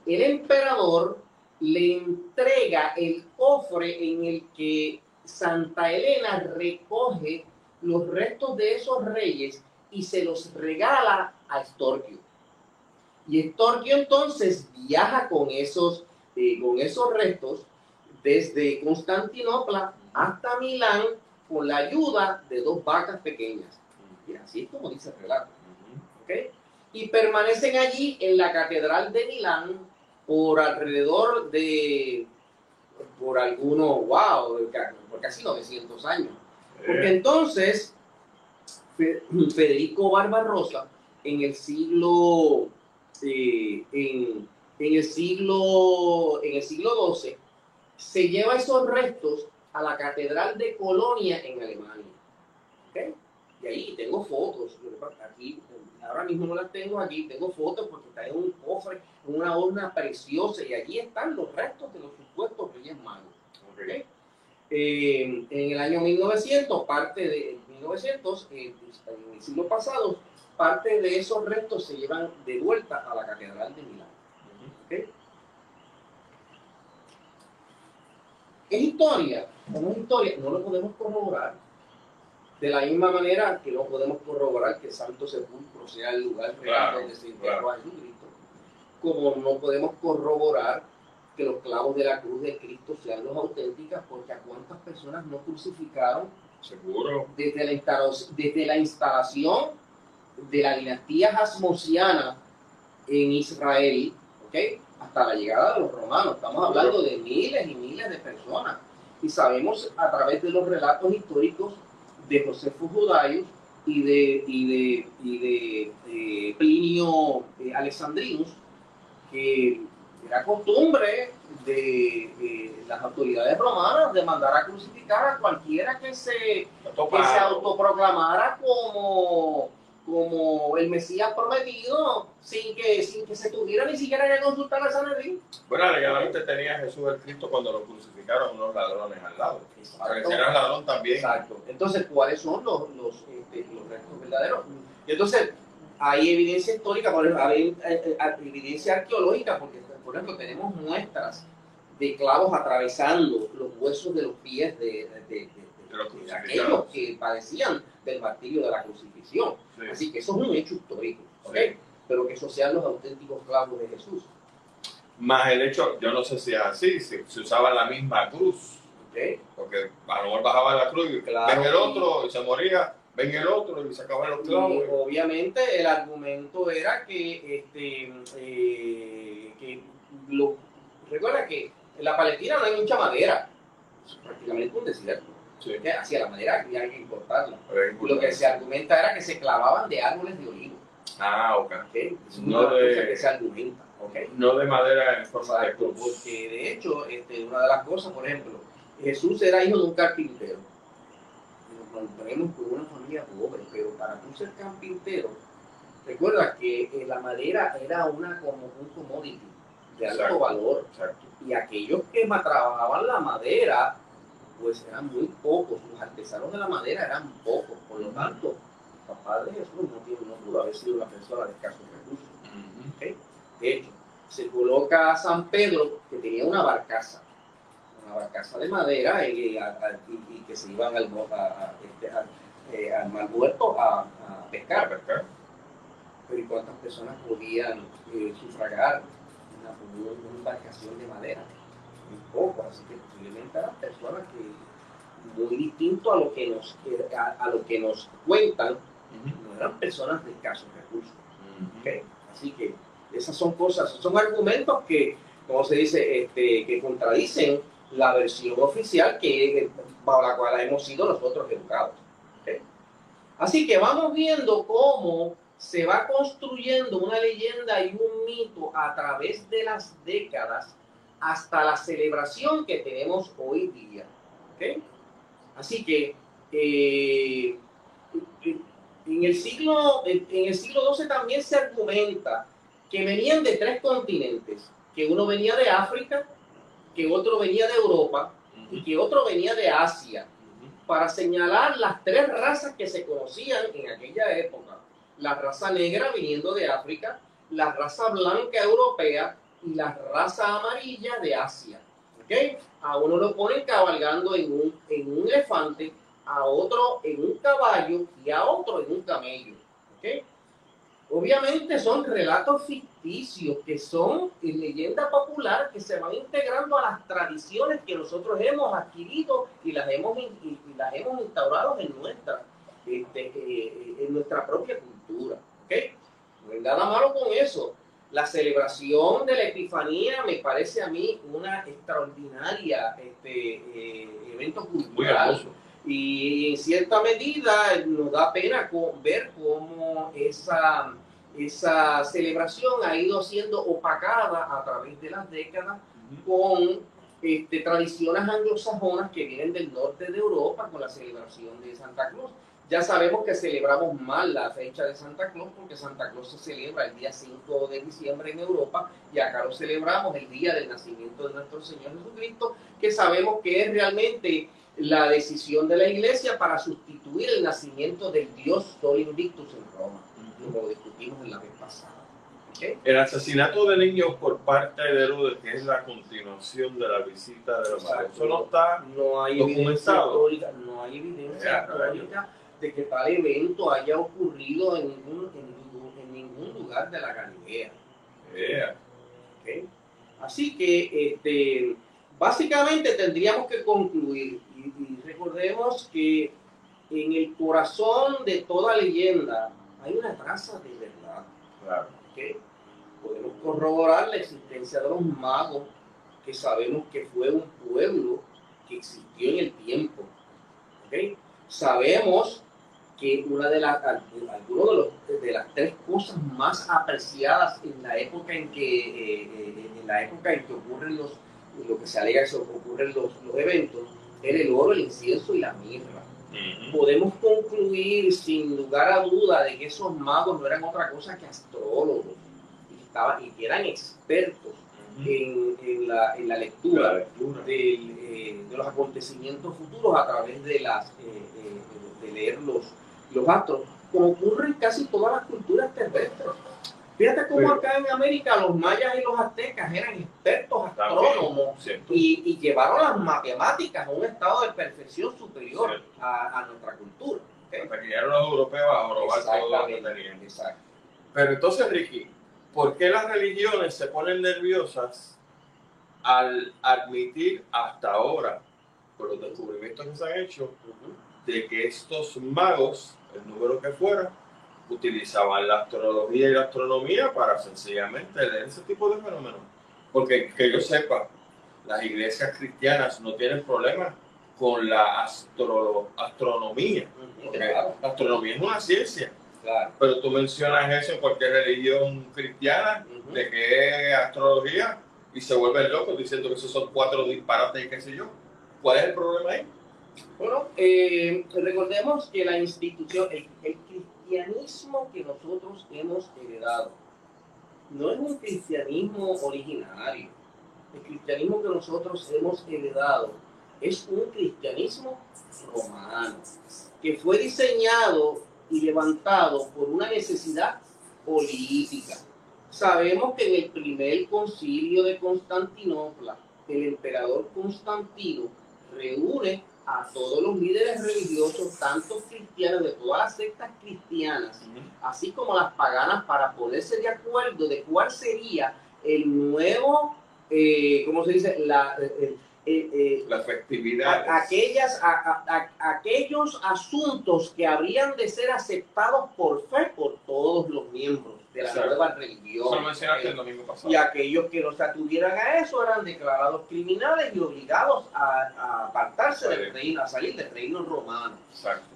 el emperador le entrega el cofre en el que Santa Elena recoge los restos de esos reyes y se los regala a Estorquio. Y Estorquio entonces viaja con esos, con esos restos desde Constantinopla hasta Milán con la ayuda de dos vacas pequeñas. Y así es como dice el relato. Y permanecen allí en la catedral de Milán por alrededor de, por algunos, wow, por casi 900 años. Porque entonces, Federico Barbarossa, en el siglo, eh, en, en, el siglo, en el siglo XII, se lleva esos restos a la Catedral de Colonia en Alemania. ¿Okay? Y ahí tengo fotos. Aquí, ahora mismo no las tengo aquí, tengo fotos porque está en un cofre, una urna preciosa, y allí están los restos de los supuestos reyes magos. ¿Okay? Eh, en el año 1900, parte de 1900, eh, en el siglo pasado, parte de esos restos se llevan de vuelta a la Catedral de Milán. ¿Okay? Es historia, no es historia, no lo podemos corroborar. De la misma manera que no podemos corroborar que Santo Sepulcro sea el lugar real donde se enterró a Jesucristo, como no podemos corroborar que los clavos de la cruz de Cristo sean los auténticos, porque a cuántas personas no crucificaron Seguro. desde la, instalación, desde la instalación de la dinastía hasmosiana en Israel, ¿ok? hasta la llegada de los romanos. Estamos hablando de miles y miles de personas. Y sabemos a través de los relatos históricos de Josefo Judaios y de, y de, y de, eh, Plinio eh, Alexandrinus, que era costumbre de eh, las autoridades romanas de mandar a crucificar a cualquiera que se, que se autoproclamara como como el Mesías prometido sin que, sin que se tuviera ni siquiera que consultar a Sanedrín. Bueno, legalmente tenía Jesús el Cristo cuando lo crucificaron unos ladrones al lado. Para que era ladrón también. Exacto. Entonces, ¿cuáles son los, los, este, los restos verdaderos? Y entonces, hay evidencia histórica, hay, evidencia arqueológica, porque, por ejemplo, tenemos muestras de clavos atravesando los huesos de los pies de, de, de aquellos que padecían del martirio de la crucifixión. Así que eso es un hecho histórico, Pero que eso sean los auténticos clavos de Jesús. Más el hecho, yo no sé si es así, si se usaba la misma cruz. Porque a lo mejor bajaba la cruz y ven el otro y se moría, ven el otro y se acaban los clavos. obviamente el argumento era que, este, eh, que lo, recuerda que en la Palestina no hay mucha madera, es prácticamente un desierto. Sí. Hacia la madera hay que importarla. Lo que se argumenta era que se clavaban de árboles de olivo. Ah, ok. ¿Okay? Es no de, que se argumenta. Okay. No de madera en forma de cruz. Porque de hecho, este, una de las cosas, por ejemplo, Jesús era hijo de un carpintero. Nos ponemos con una familia pobre, pero para tú ser carpintero, recuerda que eh, la madera era una como un commodity de alto valor. Exacto. Y aquellos que trabajaban la madera pues eran muy pocos, los artesanos de la madera eran pocos, por lo tanto, el papá de Jesús no, tiene, no pudo haber sido una persona de escasos recursos. De hecho, se coloca a San Pedro, que tenía una barcaza, una barcaza de madera y, que se iban al, a, este, eh, al mar muerto a, pescar. pescar. Pero ¿y cuántas personas podían eh, sufragar una, una embarcación de madera? Muy poco, así que posiblemente eran personas que muy distinto a lo que nos, a, lo que nos cuentan, no eran personas de escasos recursos. Así que esas son cosas, son argumentos que, como se dice, este, que contradicen la versión oficial que bajo la cual hemos sido nosotros educados. Así que vamos viendo cómo se va construyendo una leyenda y un mito a través de las décadas hasta la celebración que tenemos hoy día. Así que eh, en, el siglo, en el siglo XII también se argumenta que venían de tres continentes, que uno venía de África, que otro venía de Europa y que otro venía de Asia, para señalar las tres razas que se conocían en aquella época. La raza negra viniendo de África, la raza blanca europea y la raza amarilla de Asia. ¿okay? A uno lo ponen cabalgando en un, en un elefante, a otro en un caballo y a otro en un camello. ¿okay? Obviamente son relatos ficticios que son en leyenda popular que se van integrando a las tradiciones que nosotros hemos adquirido y las hemos, las hemos instaurado en nuestra, este, eh, en nuestra propia cultura. ¿okay? No hay nada malo con eso la celebración de la Epifanía me parece a mí una extraordinaria este, eh, evento cultural. Y en cierta medida nos da pena ver cómo esa, esa celebración ha ido siendo opacada a través de las décadas con este, tradiciones anglosajonas que vienen del norte de Europa con la celebración de Santa Cruz. Ya sabemos que celebramos mal la fecha de Santa Claus porque Santa Claus se celebra el día 5 de diciembre en Europa y acá lo celebramos el día del nacimiento de nuestro Señor Jesucristo, que sabemos que es realmente la decisión de la iglesia para sustituir el nacimiento del Dios Sol Invictus en Roma, como lo discutimos en la vez pasada. El asesinato de niños por parte de Herodes, que es la continuación de la visita de los Eso no está no hay documentado. no hay evidencia histórica de que tal evento haya ocurrido en ningún, en ningún, lugar de la Galilea. Así que este, básicamente tendríamos que concluir y, recordemos que en el corazón de toda leyenda hay una traza de verdad. Claro. Podemos corroborar la existencia de los magos, que sabemos que fue un pueblo que existió en el tiempo. Sabemos que una de las, algunos de, de, las tres cosas más apreciadas en la época en que, eh, eh, en la época en que ocurren los, lo que se alega que ocurren los, los eventos, era el oro, el incienso y la mirra. Podemos concluir sin lugar a duda de que esos magos no eran otra cosa que astrólogos y, estaban, y que eran expertos en, en, la, en, la, lectura, eh, de los acontecimientos futuros a través de, las, de leer los, los astros, como ocurre en casi todas las culturas terrestres. Fíjate cómo acá en América los mayas y los aztecas eran expertos astrónomos y, llevaron las matemáticas a un estado de perfección superior a, nuestra cultura. Hasta que llegaron los europeos a robar todo lo que tenían. Exacto. Pero entonces, Ricky, ¿por qué las religiones se ponen nerviosas al admitir hasta ahora, por los descubrimientos que se han hecho, de que estos magos, el número que fuera, utilizaban la astrología y la astronomía para sencillamente leer ese tipo de fenómenos. Porque que yo sepa, las iglesias cristianas no tienen problemas con la astro, astronomía. la astronomía es una ciencia. Pero tú mencionas eso en cualquier religión cristiana, de que es astrología, y se vuelven locos diciendo que esos son cuatro disparates y qué sé yo. ¿Cuál es el problema ahí? Bueno, eh, recordemos que la institución, el, cristianismo que nosotros hemos heredado, no es un cristianismo originario. El cristianismo que nosotros hemos heredado es un cristianismo romano, que fue diseñado y levantado por una necesidad política. Sabemos que en el primer concilio de Constantinopla, el emperador Constantino reúne a todos los líderes religiosos, tanto cristianos de todas las sectas cristianas, así como las paganas, para ponerse de acuerdo de cuál sería el nuevo, eh, ¿cómo se dice? La, eh, eh, la festividad. Aquellas, aquellos asuntos que habrían de ser aceptados por fe por todos los miembros de la nueva religión. Y aquellos que no se atuvieran a eso eran declarados criminales y obligados a, apartarse del reino, a salir del reino romano.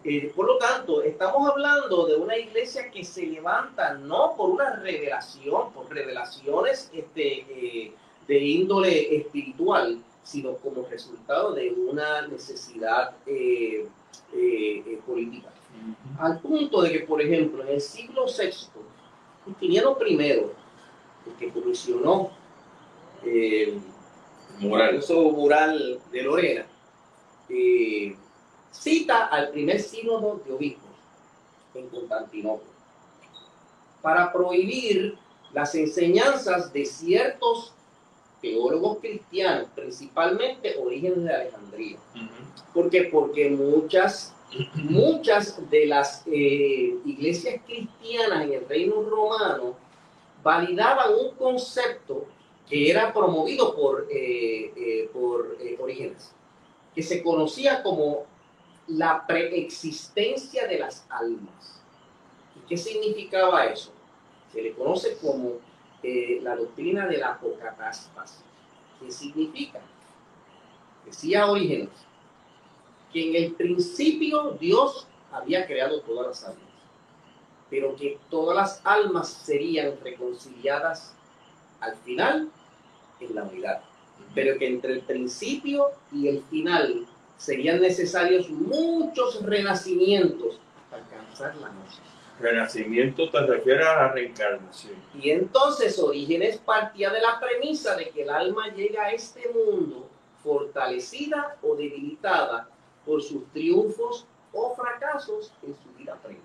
Eh, por lo tanto, estamos hablando de una iglesia que se levanta no por una revelación, por revelaciones este, eh, de índole espiritual, sino como resultado de una necesidad eh, política. Al punto de que, por ejemplo, en el siglo VI, Justiniano primero, el que comisionó eh, el mural de Lorena, eh, cita al primer sínodo de obispos en Constantinopla para prohibir las enseñanzas de ciertos teólogos cristianos, principalmente orígenes de Alejandría. ¿Por qué? Porque muchas muchas de las eh, iglesias cristianas en el reino romano validaban un concepto que era promovido por, eh, eh, por Orígenes, que se conocía como la preexistencia de las almas. ¿Y qué significaba eso? Se le conoce como la doctrina de la apocatástasis. ¿Qué significa? Decía Orígenes, que en el principio Dios había creado todas las almas, pero que todas las almas serían reconciliadas al final en la unidad, pero que entre el principio y el final serían necesarios muchos renacimientos para alcanzar la noche. Renacimiento te refiere a la reencarnación. Y entonces Orígenes partía de la premisa de que el alma llega a este mundo fortalecida o debilitada por sus triunfos o fracasos en su vida previa.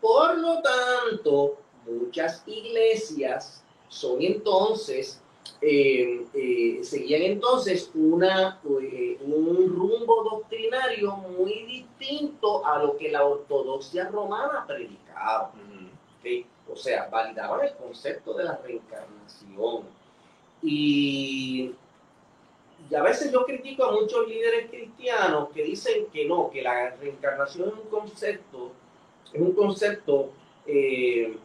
Por lo tanto, muchas iglesias son entonces, eh, eh, seguían entonces una, eh, un rumbo doctrinario muy distinto a lo que la ortodoxia romana predicaba. O sea, validaban el concepto de la reencarnación Y, y a veces yo critico a muchos líderes cristianos que dicen que no, que la reencarnación es un concepto, es un concepto eh,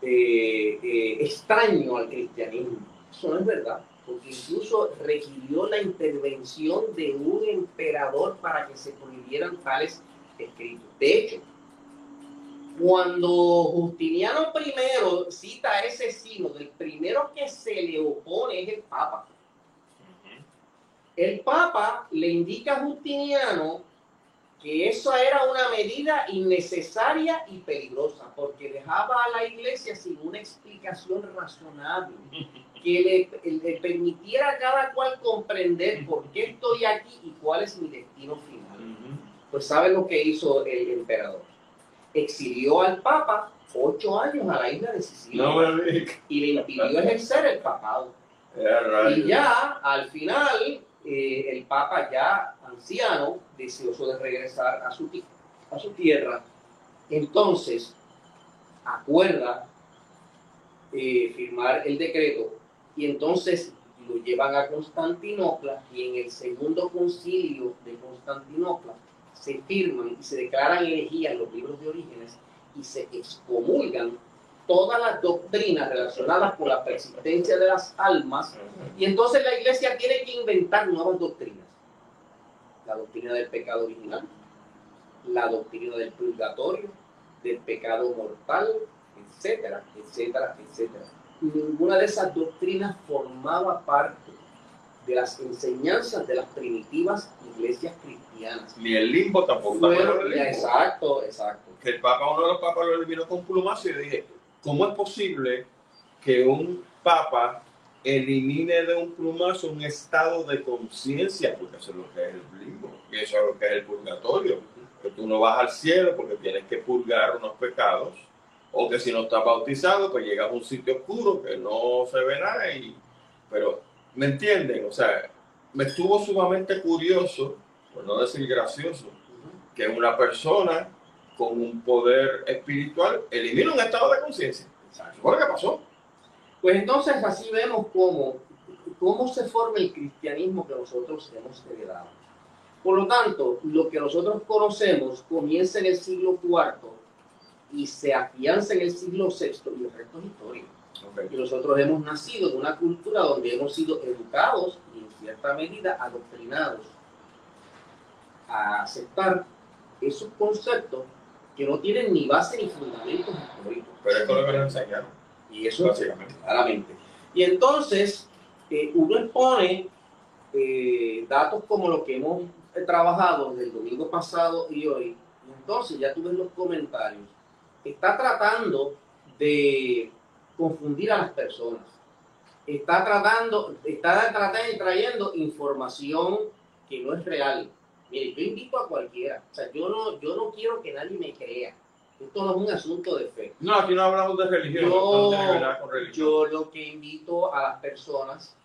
eh, eh, extraño al cristianismo. Eso no es verdad, porque incluso requirió la intervención de un emperador para que se prohibieran tales escritos. De hecho, cuando Justiniano I cita a ese sínodo, el primero que se le opone es el Papa. El Papa le indica a Justiniano que eso era una medida innecesaria y peligrosa, porque dejaba a la iglesia sin una explicación razonable, que le, permitiera a cada cual comprender por qué estoy aquí y cuál es mi destino final. Pues sabe lo que hizo el emperador exilió al Papa ocho años a la isla de Sicilia y le impidió ejercer el papado. Y ya al final, eh, el Papa ya anciano, deseoso de regresar a su, tierra, entonces acuerda eh, firmar el decreto y entonces lo llevan a Constantinopla y en el segundo concilio de Constantinopla se firman y se declaran en los libros de orígenes y se excomulgan todas las doctrinas relacionadas con la persistencia de las almas y entonces la iglesia tiene que inventar nuevas doctrinas. La doctrina del pecado original, la doctrina del purgatorio, del pecado mortal, etcétera, etcétera, etcétera. Ninguna de esas doctrinas formaba parte de las enseñanzas de las primitivas iglesias cristianas. Ni el limbo tampoco. Exacto, exacto. Que el Papa, uno de los papas lo eliminó con plumazo y dije, ¿cómo es posible que un papa elimine de un plumazo un estado de conciencia? Porque eso es lo que es el limbo, y eso es lo que es el purgatorio. Que tú no vas al cielo porque tienes que purgar unos pecados, o que si no estás bautizado, pues llegas a un sitio oscuro que no se ve nada y... Pero ¿Me entienden? O sea, me estuvo sumamente curioso, por no decir gracioso, que una persona con un poder espiritual elimina un estado de conciencia. ¿Sabes lo que pasó? Pues entonces así vemos cómo, cómo se forma el cristianismo que nosotros hemos heredado. Por lo tanto, lo que nosotros conocemos comienza en el siglo IV y se afianza en el siglo VI y el resto es historia. Y nosotros hemos nacido de una cultura donde hemos sido educados y en cierta medida adoctrinados a aceptar esos conceptos que no tienen ni base ni fundamentos históricos. Pero esto es lo que nos enseñaron. Y eso básicamente. claramente. Y entonces eh, uno expone eh, datos como lo que hemos trabajado desde el domingo pasado y hoy. Y entonces ya tú ves los comentarios. Está tratando de confundir a las personas. Está tratando, está tratando trayendo información que no es real. Mire, yo invito a cualquiera. O sea, yo no, yo no quiero que nadie me crea. Esto no es un asunto de fe. No, aquí no hablamos de religión. Yo, yo lo que invito a las personas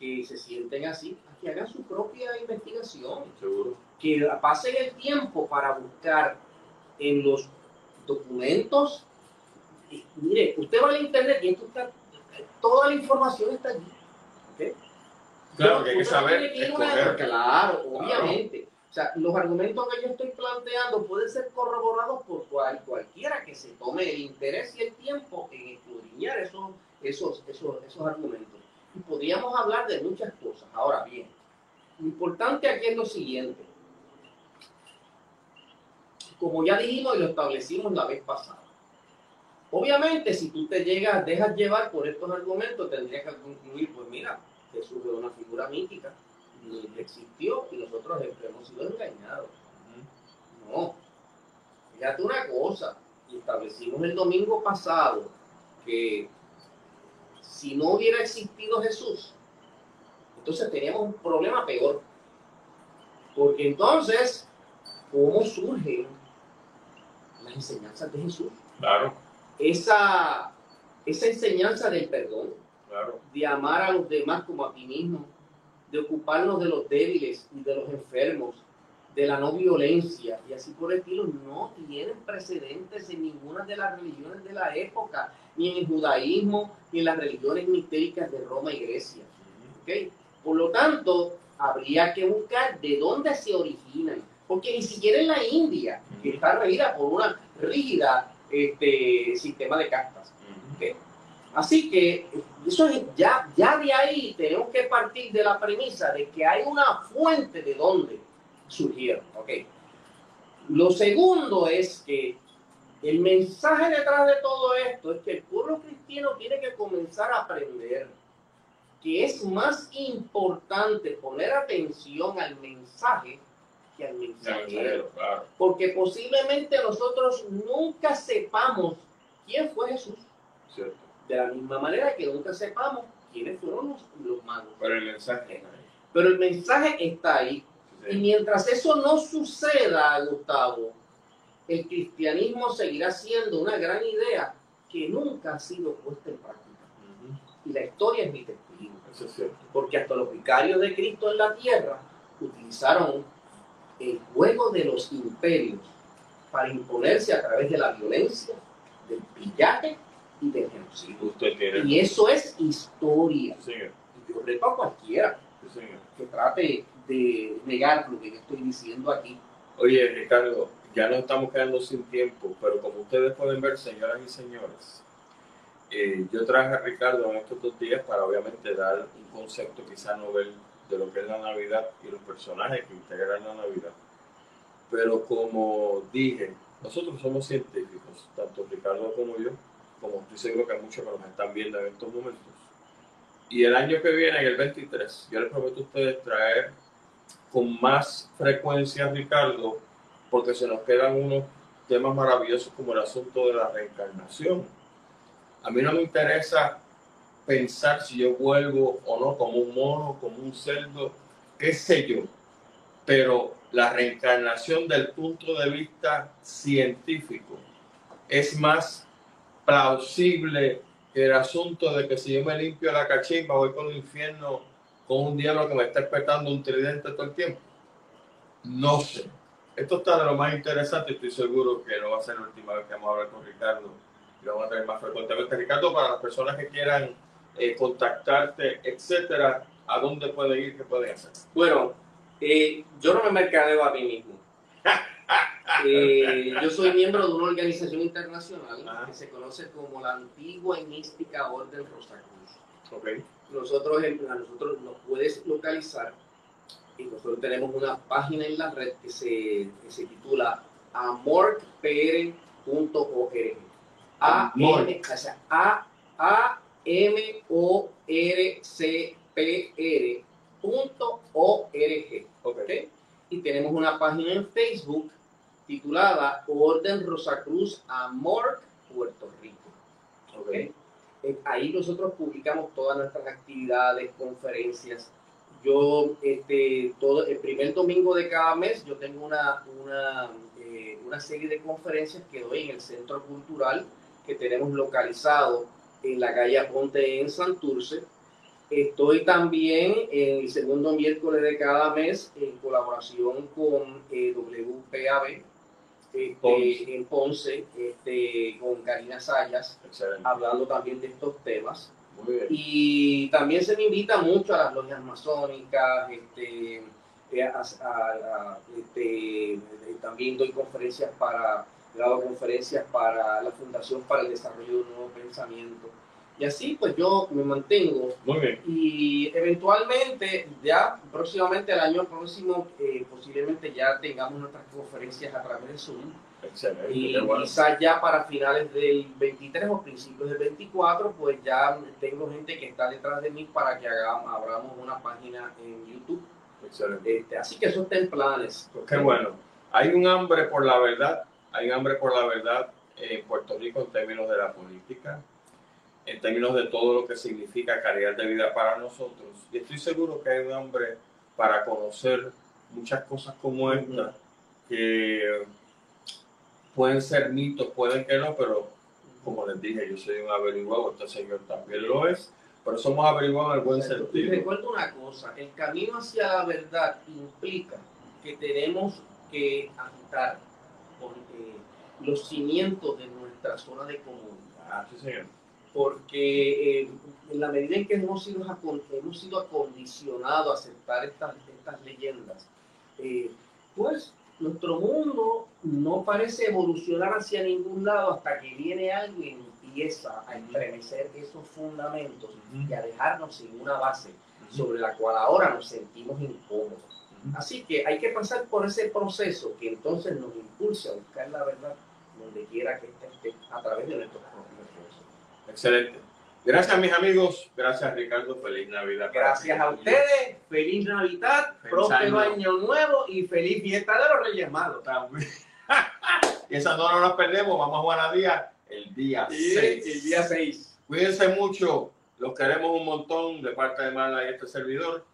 que se sienten así, a que hagan su propia investigación. Seguro. Que pasen el tiempo para buscar en los documentos mire, usted va al internet y esto está, toda la información está allí. Claro, que hay que saber. claro, obviamente. O sea, los argumentos que yo estoy planteando pueden ser corroborados por cual, cualquiera que se tome el interés y el tiempo en escudriñar esos, esos, esos, esos argumentos. Y podríamos hablar de muchas cosas. Ahora bien, lo importante aquí es lo siguiente. Como ya dijimos y lo establecimos la vez pasada, Obviamente, si tú te llegas, dejas llevar por estos argumentos, tendrías que concluir, pues mira, Jesús es una figura mítica, ni existió y nosotros hemos sido engañados. No. Fíjate una cosa, establecimos el domingo pasado que si no hubiera existido Jesús, entonces teníamos un problema peor. Porque entonces, ¿cómo surgen las enseñanzas de Jesús? Claro esa, esa enseñanza del perdón, de amar a los demás como a ti mismo, de ocuparnos de los débiles y de los enfermos, de la no violencia y así por el estilo no tienen precedentes en ninguna de las religiones de la época, ni en el judaísmo, ni en las religiones mistéricas de Roma y Grecia. ¿okay? Por lo tanto, habría que buscar de dónde se originan, porque ni siquiera en la India, que está regida por una rígida este, sistema de castas. ¿okay? Así que eso ya, ya de ahí tenemos que partir de la premisa de que hay una fuente de dónde surgieron. ¿okay? Lo segundo es que el mensaje detrás de todo esto es que el pueblo cristiano tiene que comenzar a aprender que es más importante poner atención al mensaje que al mensajero. Porque posiblemente nosotros nunca sepamos quién fue Jesús. De la misma manera que nunca sepamos quiénes fueron los, los magos. Pero el mensaje Pero el mensaje está ahí. Y mientras eso no suceda, Gustavo, el cristianismo seguirá siendo una gran idea que nunca ha sido puesta en práctica. Y la historia es mi testigo. Porque hasta los vicarios de Cristo en la tierra utilizaron el juego de los imperios para imponerse a través de la violencia, del pillaje y del genocidio. Y eso es historia. Y yo reto a cualquiera que trate de negar lo que yo estoy diciendo aquí. Oye, Ricardo, ya nos estamos quedando sin tiempo, pero como ustedes pueden ver, señoras y señores, eh, yo traje a Ricardo en estos dos días para obviamente dar un concepto quizá novel de lo que es la Navidad y los personajes que integran la Navidad. Pero como dije, nosotros somos científicos, tanto Ricardo como yo, como estoy seguro que hay muchos que nos están viendo en estos momentos. Y el año que viene, en el 23, yo les prometo a ustedes traer con más frecuencia, Ricardo, porque se nos quedan unos temas maravillosos como el asunto de la reencarnación. A mí no me interesa pensar si yo vuelvo o no como un mono, como un cerdo, qué sé yo, pero la reencarnación del punto de vista científico es más plausible el asunto de que si yo me limpio la cachimba voy con el infierno con un diablo que me está esperando un tridente todo el tiempo. No sé. Esto está de lo más interesante. Estoy seguro que no va a ser la última vez que vamos a hablar con Ricardo. Y vamos a tener más frecuentemente. Ricardo, para las personas que quieran eh, contactarte, etcétera, ¿a dónde pueden ir? ¿Qué pueden hacer? Bueno, eh, yo no me mercadeo a mí mismo. Eh, yo soy miembro de una organización internacional que se conoce como la Antigua y Mística Orden Rosacruz. Okay nosotros, a nosotros nos puedes localizar y nosotros tenemos una página en la red que se, que se titula amorcpr.org. A, M, o sea, a, a M O R C P R punto Okay. Y tenemos una página en Facebook titulada Orden Rosacruz Amor Puerto Rico. Okay. Eh, ahí nosotros publicamos todas nuestras actividades, conferencias. Yo, este, todo, el primer domingo de cada mes, yo tengo una, una, eh, una serie de conferencias que doy en el Centro Cultural que tenemos localizado en la calle Ponte en Santurce. Estoy también en el segundo miércoles de cada mes en colaboración con eh, WPAB, este, en Ponce este, con Karina Sayas, hablando también de estos temas. Y también se me invita mucho a las logias masónicas, este, eh, este, también doy conferencias para, he dado conferencias para la Fundación para el Desarrollo de un Nuevo Pensamiento. Y así pues yo me mantengo. Muy bien. Y eventualmente, ya próximamente el año próximo, eh, posiblemente ya tengamos nuestras conferencias a través de Zoom. Excelente. Y quizás ya para finales del 23 o principios del 24, pues ya tengo gente que está detrás de mí para que hagamos, abramos una página en YouTube. Excelente. Este, así que eso está en planes. Qué bueno. Hay un hambre por la verdad, hay un hambre por la verdad en Puerto Rico en términos de la política, en términos de todo lo que significa calidad de vida para nosotros. Y estoy seguro que hay un hambre para conocer muchas cosas como esta, que pueden ser mitos, pueden que no, pero como les dije, yo soy un averiguado, este señor también lo es, pero somos averiguados en el buen sentido. Y recuerdo una cosa, el camino hacia la verdad implica que tenemos que agitar los cimientos de nuestra zona de comunidad. Ah, sí, señor. Porque eh, en la medida en que hemos sido, hemos sido acondicionados a aceptar estas, estas leyendas, eh, pues nuestro mundo no parece evolucionar hacia ningún lado hasta que viene algo y empieza a estremecer esos fundamentos y a dejarnos sin una base sobre la cual ahora nos sentimos incómodos. Así que hay que pasar por ese proceso que entonces nos impulsa a buscar la verdad donde quiera que esté, a través de nuestros Excelente. Gracias, mis amigos. Gracias, Ricardo. Feliz Navidad. Gracias a ustedes. Feliz Navidad, próspero año. nuevo y feliz fiesta de los Reyes Magos. y esa no nos perdemos. Vamos a Juanadía el día 6. El día 6. Cuídense mucho. Los queremos un montón de parte de Mala y este servidor.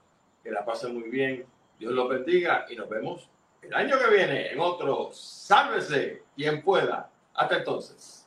Que la pasen muy bien. Dios los bendiga y nos vemos el año que viene en otro Sálvese quien pueda. Hasta entonces.